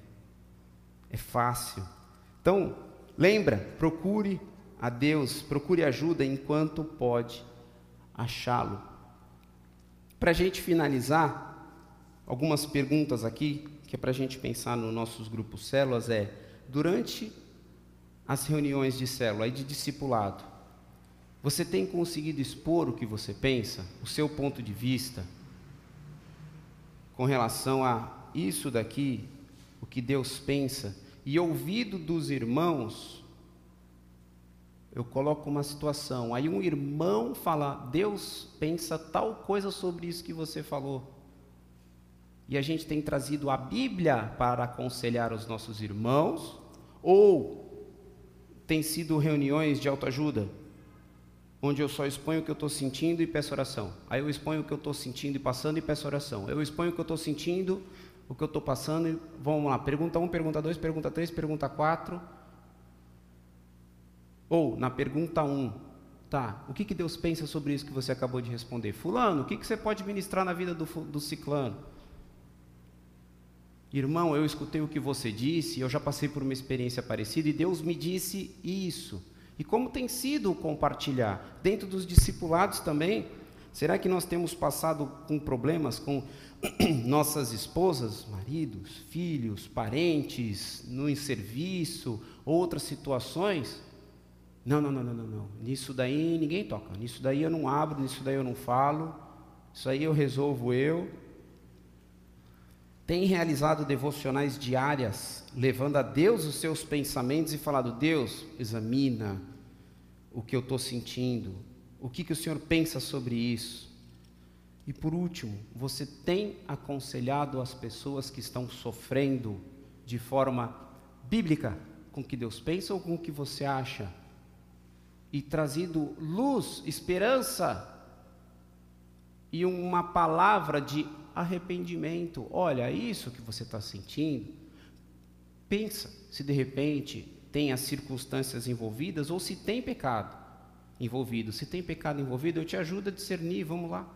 É fácil. Então, lembra, procure a Deus, procure ajuda enquanto pode achá-lo. Para a gente finalizar, algumas perguntas aqui, que é para a gente pensar nos nossos grupos células, é, durante as reuniões de célula e de discipulado, você tem conseguido expor o que você pensa, o seu ponto de vista, com relação a isso daqui, o que Deus pensa, e ouvido dos irmãos, eu coloco uma situação, aí um irmão fala, Deus pensa tal coisa sobre isso que você falou. E a gente tem trazido a Bíblia para aconselhar os nossos irmãos, ou tem sido reuniões de autoajuda, onde eu só exponho o que eu estou sentindo e peço oração. Aí eu exponho o que eu estou sentindo e passando e peço oração. Eu exponho o que eu estou sentindo, o que eu estou passando e vamos lá. Pergunta 1, um, pergunta 2, pergunta 3, pergunta 4. Ou na pergunta 1, um, tá, o que, que Deus pensa sobre isso que você acabou de responder? Fulano, o que, que você pode ministrar na vida do, do ciclano? Irmão, eu escutei o que você disse, eu já passei por uma experiência parecida e Deus me disse isso. E como tem sido compartilhar? Dentro dos discipulados também, será que nós temos passado com problemas com nossas esposas, maridos, filhos, parentes, no serviço, outras situações? Não, não, não, não, não, não. Nisso daí ninguém toca. Nisso daí eu não abro, nisso daí eu não falo. Isso aí eu resolvo eu tem realizado devocionais diárias, levando a Deus os seus pensamentos e falado: Deus, examina o que eu estou sentindo, o que, que o Senhor pensa sobre isso. E por último, você tem aconselhado as pessoas que estão sofrendo de forma bíblica com o que Deus pensa ou com o que você acha? E trazido luz, esperança e uma palavra de arrependimento. Olha, é isso que você está sentindo. Pensa se de repente tem as circunstâncias envolvidas ou se tem pecado envolvido. Se tem pecado envolvido, eu te ajudo a discernir, vamos lá.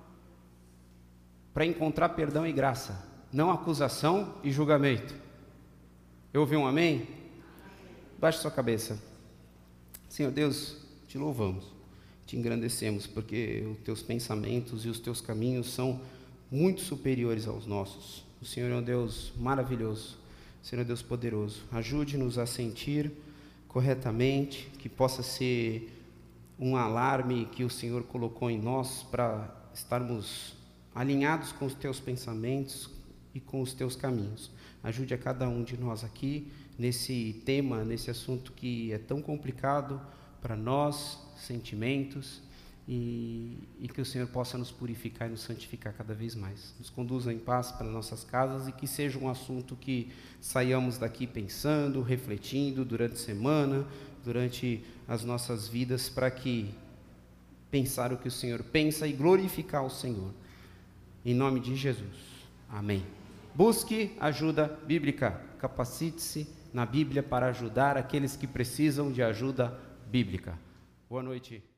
Para encontrar perdão e graça, não acusação e julgamento. Eu ouvi um amém? Baixe sua cabeça. Senhor Deus, te louvamos, te engrandecemos, porque os teus pensamentos e os teus caminhos são muito superiores aos nossos. O Senhor é um Deus maravilhoso, o Senhor é um Deus poderoso. Ajude-nos a sentir corretamente, que possa ser um alarme que o Senhor colocou em nós para estarmos alinhados com os teus pensamentos e com os teus caminhos. Ajude a cada um de nós aqui nesse tema, nesse assunto que é tão complicado para nós, sentimentos, e, e, que o Senhor possa nos purificar e nos santificar cada vez mais. Nos conduza em paz para nossas casas e que seja um assunto que saiamos daqui pensando, refletindo durante a semana, durante as nossas vidas, para que pensar o que o Senhor pensa e glorificar o Senhor. Em nome de Jesus. Amém. Busque ajuda bíblica. Capacite-se na Bíblia para ajudar aqueles que precisam de ajuda bíblica. Boa noite.